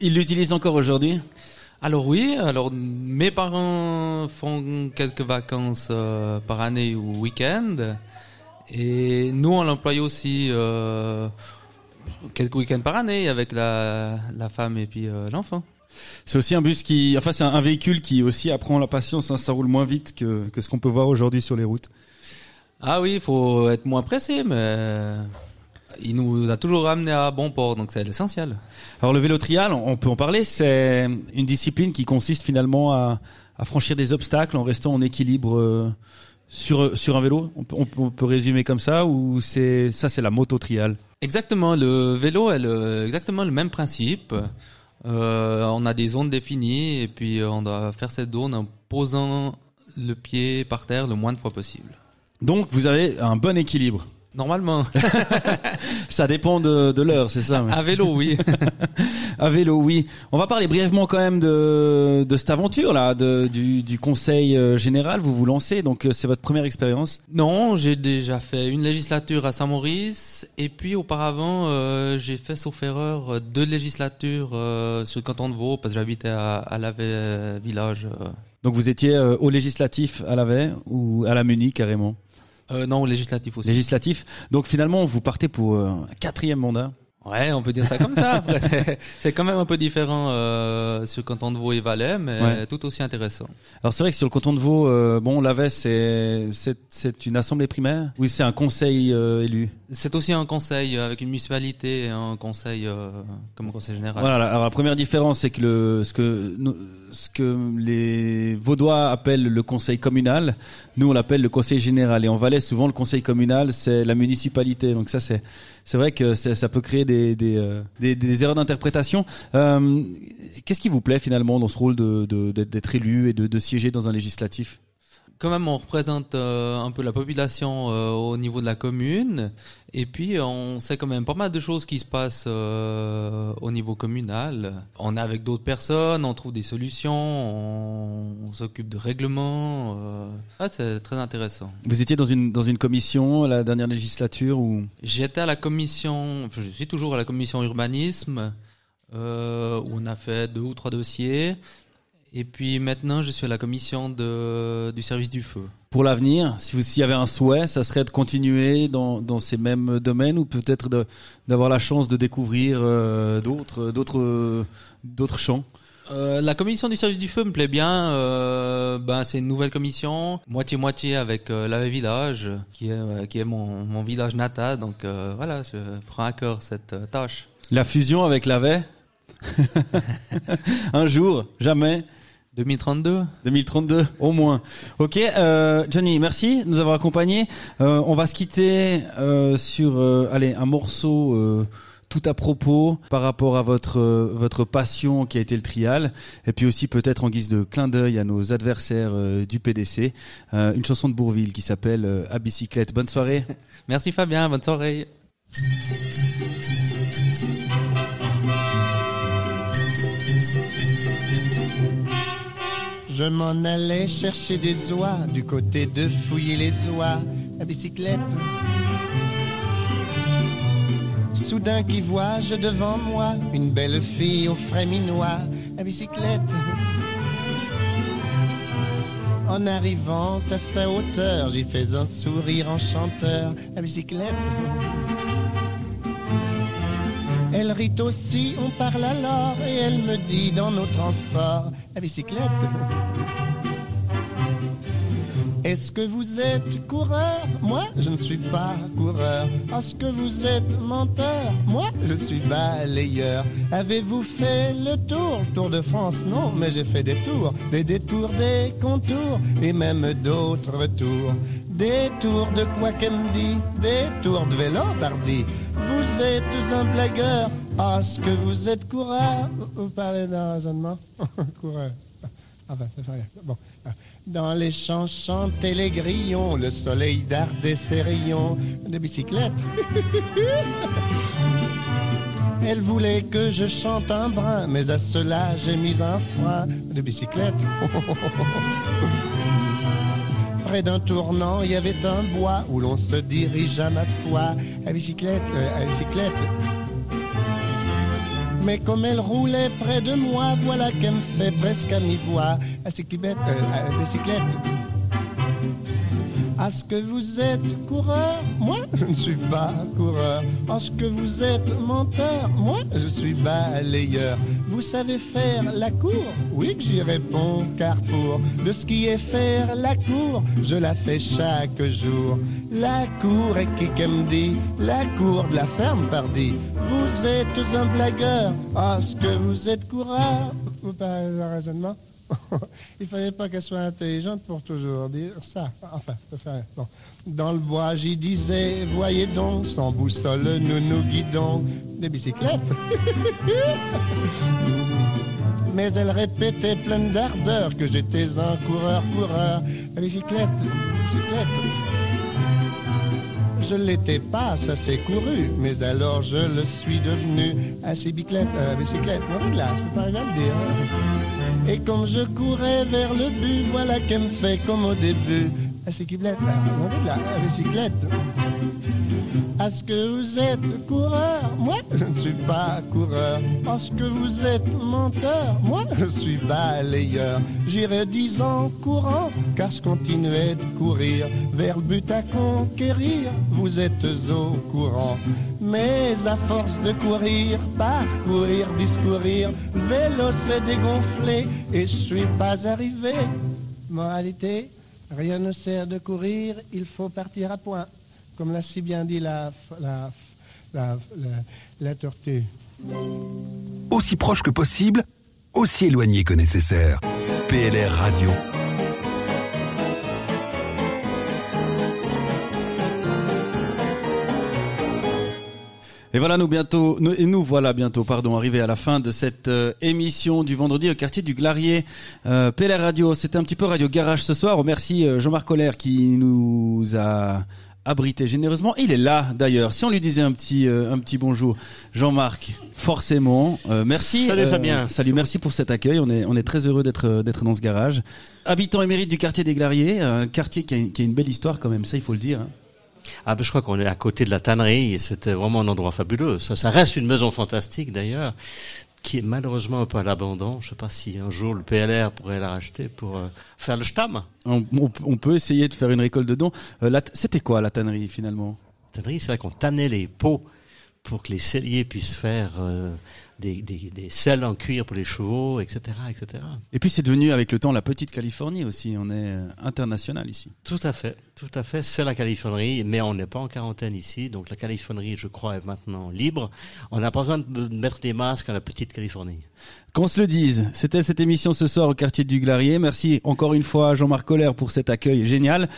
[SPEAKER 3] Ils l'utilisent encore aujourd'hui?
[SPEAKER 10] Alors oui, alors mes parents font quelques vacances euh, par année ou week-end. Et nous, on l'emploie aussi euh, quelques week-ends par année avec la, la femme et puis l'enfant.
[SPEAKER 3] C'est aussi un bus qui, enfin, c'est un, un véhicule qui aussi apprend la patience. hein, ça roule moins vite que, que ce qu'on peut voir aujourd'hui sur les routes.
[SPEAKER 10] Ah oui, il faut être moins pressé, mais il nous a toujours ramené à bon port, donc c'est l'essentiel.
[SPEAKER 3] Alors le vélo trial, on peut en parler. C'est une discipline qui consiste finalement à, à franchir des obstacles en restant en équilibre euh, sur sur un vélo. On peut, on peut- on peut résumer comme ça ou c'est ça, c'est la moto trial?
[SPEAKER 10] Exactement, le vélo est le- exactement le même principe. Euh, on a des zones définies et puis euh, on doit faire cette zone en posant le pied par terre le moins de fois possible.
[SPEAKER 3] Donc vous avez un bon équilibre.
[SPEAKER 10] Normalement,
[SPEAKER 3] Ça dépend de, de l'heure, c'est ça.
[SPEAKER 10] à vélo, oui.
[SPEAKER 3] À vélo, oui. On va parler brièvement quand même de, de cette aventure là, de, du, du conseil euh, général. Vous vous lancez, donc euh, c'est votre première expérience.
[SPEAKER 10] Non, j'ai déjà fait une législature à Saint-Maurice et puis auparavant euh, j'ai fait sauf erreur deux législatures euh, sur le canton de Vaud parce que j'habitais à, à euh, village. euh.
[SPEAKER 3] Donc vous étiez au législatif à la Vey ou à la Muni carrément?
[SPEAKER 10] Euh, non, législatif aussi.
[SPEAKER 3] Législatif. Donc finalement vous partez pour euh, un quatrième mandat.
[SPEAKER 10] Ouais, on peut dire ça comme ça. Après, c'est- quand même un peu différent euh, sur le canton de Vaud et Valais, mais
[SPEAKER 3] Ouais.
[SPEAKER 10] tout aussi intéressant.
[SPEAKER 3] Alors c'est vrai que sur le canton de Vaud, euh, bon, l'AVES, c'est c'est c'est une assemblée primaire. Oui, c'est un conseil euh, élu?
[SPEAKER 10] C'est aussi un conseil avec une municipalité et un conseil euh, comme un conseil général.
[SPEAKER 3] Voilà. Alors la première différence, c'est que le ce que ce que les Vaudois appellent le conseil communal, nous on l'appelle le conseil général. Et en Valais, souvent le conseil communal, c'est la municipalité. Donc ça, c'est c'est vrai que ça peut créer des des euh, des, erreurs d'interprétation. Euh, Qu'est-ce qui vous plaît finalement dans ce rôle de de- d'être d'être élu et de, de siéger dans un législatif?
[SPEAKER 10] Quand même, on représente euh, un peu la population euh, au niveau de la commune, et puis on sait quand même pas mal de choses qui se passent euh, au niveau communal. On est avec d'autres personnes, on trouve des solutions, on, on s'occupe de règlements. Ah, c'est très intéressant.
[SPEAKER 3] Vous étiez dans une dans une commission la dernière législature ou?
[SPEAKER 10] J'étais à la commission, je suis toujours à la commission urbanisme, où on a fait deux ou trois dossiers. Et puis maintenant, je suis à la commission de, du service du feu.
[SPEAKER 3] Pour l'avenir, si vous s'il y avait un souhait, ça serait de continuer dans, dans ces mêmes domaines ou peut-être d'avoir la chance de découvrir euh, d'autres d'autres d'autres champs?
[SPEAKER 10] Euh, la commission du service du feu me plaît bien. Euh, ben, c'est une nouvelle commission, moitié-moitié avec euh, Village, qui est, qui est mon, mon village natal. Donc voilà, je prends à cœur cette tâche.
[SPEAKER 3] La fusion avec l'AVE? Un jour, jamais
[SPEAKER 10] 2032
[SPEAKER 3] 2032, au moins. Ok, euh, Johnny, merci de nous avoir accompagnés. Euh, on va se quitter euh, sur euh, allez, un morceau euh, tout à propos par rapport à votre euh, votre passion qui a été le trial, et puis aussi peut-être en guise de clin d'œil à nos adversaires du PDC, euh, une chanson de Bourville qui s'appelle euh, À bicyclette. Bonne soirée.
[SPEAKER 10] Merci Fabien, bonne soirée.
[SPEAKER 11] Je m'en allais chercher des oies du côté de fouiller les oies à bicyclette. Soudain qui vois-je devant moi une belle fille au frais minois à bicyclette. En arrivant à sa hauteur, j'y fais un sourire enchanteur à bicyclette. Elle rit aussi, on parle alors, et elle me dit dans nos transports, à bicyclette. Est-ce que vous êtes coureur? Moi, je ne suis pas coureur. Est-ce que vous êtes menteur? Moi, je suis balayeur. Avez-vous fait le tour? Tour de France Non, mais j'ai fait des tours, des détours, des contours, et même d'autres tours. Des tours de dit Des tours de vélo. Vous êtes un blagueur. Est-ce que vous êtes coureur Vous parlez d'un raisonnement Coureur. Enfin, ça fait rien. Bon. Dans les champs chantaient les grillons, le soleil dardait ses rayons de bicyclette. Elle voulait que je chante un brin, mais à cela j'ai mis un frein de bicyclette. Près d'un tournant, il y avait un bois où l'on se dirige à ma foi à bicyclette, euh, à bicyclette. Mais comme elle roulait près de moi, voilà qu'elle me fait presque à mi-voix. À cyclette, euh, à bicyclette. Est-ce que vous êtes coureur Moi, je ne suis pas coureur. Est-ce que vous êtes menteur Moi, je suis balayeur. Vous savez faire la cour? Oui que j'y réponds, car pour de ce qui est faire la cour, je la fais chaque jour. La cour est qui qu'elle me dit La cour de la ferme, pardi. Vous êtes un blagueur. Est-ce que vous êtes coureur Vous parlez de raisonnement? il fallait pas qu'elle soit intelligente pour toujours dire ça. Enfin, rien. Bon. Dans le bois, j'y disais, voyez donc, sans boussole, nous nous guidons des bicyclettes. Mais elle répétait pleine d'ardeur que j'étais un coureur, coureur, à bicyclette, bicyclette. Je l'étais pas, ça s'est couru, mais alors je le suis devenu à bicyclette, euh, bicyclette, non, là, je peux pas rien le dire. Hein. Et comme je courais vers le but, voilà qu'elle me fait comme au début, à bicyclette, là, non, de là, Est-ce que vous êtes coureur Moi, je ne suis pas coureur. Est-ce que vous êtes menteur Moi, je suis balayeur. J'irai dix ans courant, car je continuais de courir vers le but à conquérir. Vous êtes au courant. Mais à force de courir, parcourir, discourir, vélo s'est dégonflé et je suis pas arrivé. Moralité, rien ne sert de courir, il faut partir à point. Comme l'a si bien dit la, la, la, la, la tortue.
[SPEAKER 1] Aussi proche que possible, aussi éloigné que nécessaire. PLR Radio.
[SPEAKER 3] Et voilà nous bientôt nous, et nous voilà bientôt pardon arrivés à la fin de cette euh, émission du vendredi au quartier du Glarier. Euh, PLR Radio, c'était un petit peu Radio Garage ce soir. On remercie euh, Jean-Marc Colère qui nous a abrité généreusement. Il est là d'ailleurs. Si on lui disait un petit euh, un petit bonjour, Jean-Marc, forcément. Euh, merci.
[SPEAKER 12] Salut,
[SPEAKER 3] euh,
[SPEAKER 12] Fabien.
[SPEAKER 3] Salut, merci pour cet accueil. On est on est très heureux d'être d'être dans ce garage. Habitant émérite du quartier des Glariers, un quartier qui a, une- qui a une belle histoire quand même. Ça, il faut le dire. hein.
[SPEAKER 12] Ah ben je crois qu'on est à côté de la tannerie et c'était vraiment un endroit fabuleux. Ça, ça reste une maison fantastique d'ailleurs, qui est malheureusement un peu à l'abandon. Je ne sais pas si un jour le PLR pourrait la racheter pour euh, faire le stam.
[SPEAKER 3] On, on- on peut essayer de faire une récolte de dons. Euh, la C'était quoi la tannerie finalement?
[SPEAKER 12] Tannerie, c'est vrai qu'on tannait les pots pour que les celliers puissent faire euh, des, des, des selles en cuir pour les chevaux, etc., etc.
[SPEAKER 3] Et puis c'est devenu avec le temps la petite Californie aussi. On est euh, international ici.
[SPEAKER 12] Tout à fait, tout à fait. C'est la Californie, mais on n'est pas en quarantaine ici, donc la Californie, je crois, est maintenant libre. On n'a pas besoin de mettre des masques à la petite Californie.
[SPEAKER 3] Qu'on se le dise, c'était cette émission ce soir au quartier du Glarier. Merci encore une fois à Jean-Marc Colère pour cet accueil génial.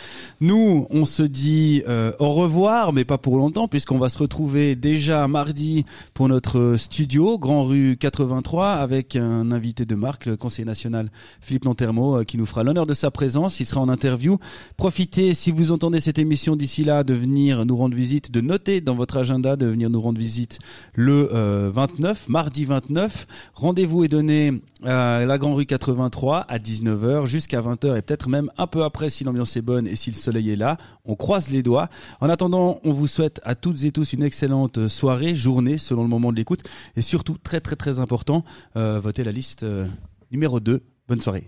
[SPEAKER 3] Nous, on se dit euh, au revoir, mais pas pour longtemps, puisqu'on va se retrouver déjà mardi pour notre studio, Grand Rue 83, avec un invité de marque, le conseiller national Philippe Lantermo, euh, qui nous fera l'honneur de sa présence. Il sera en interview. Profitez, si vous entendez cette émission d'ici là, de venir nous rendre visite, de noter dans votre agenda, de venir nous rendre visite le euh, 29, mardi 29. Rendez-vous est donné à la Grand Rue 83 à 19h jusqu'à 20h et peut-être même un peu après si l'ambiance est bonne et si le soleil est là. On croise les doigts. En attendant, on vous souhaite à toutes et tous une excellente soirée, journée selon le moment de l'écoute et surtout très très très important, euh, votez la liste euh, numéro 2. Bonne soirée.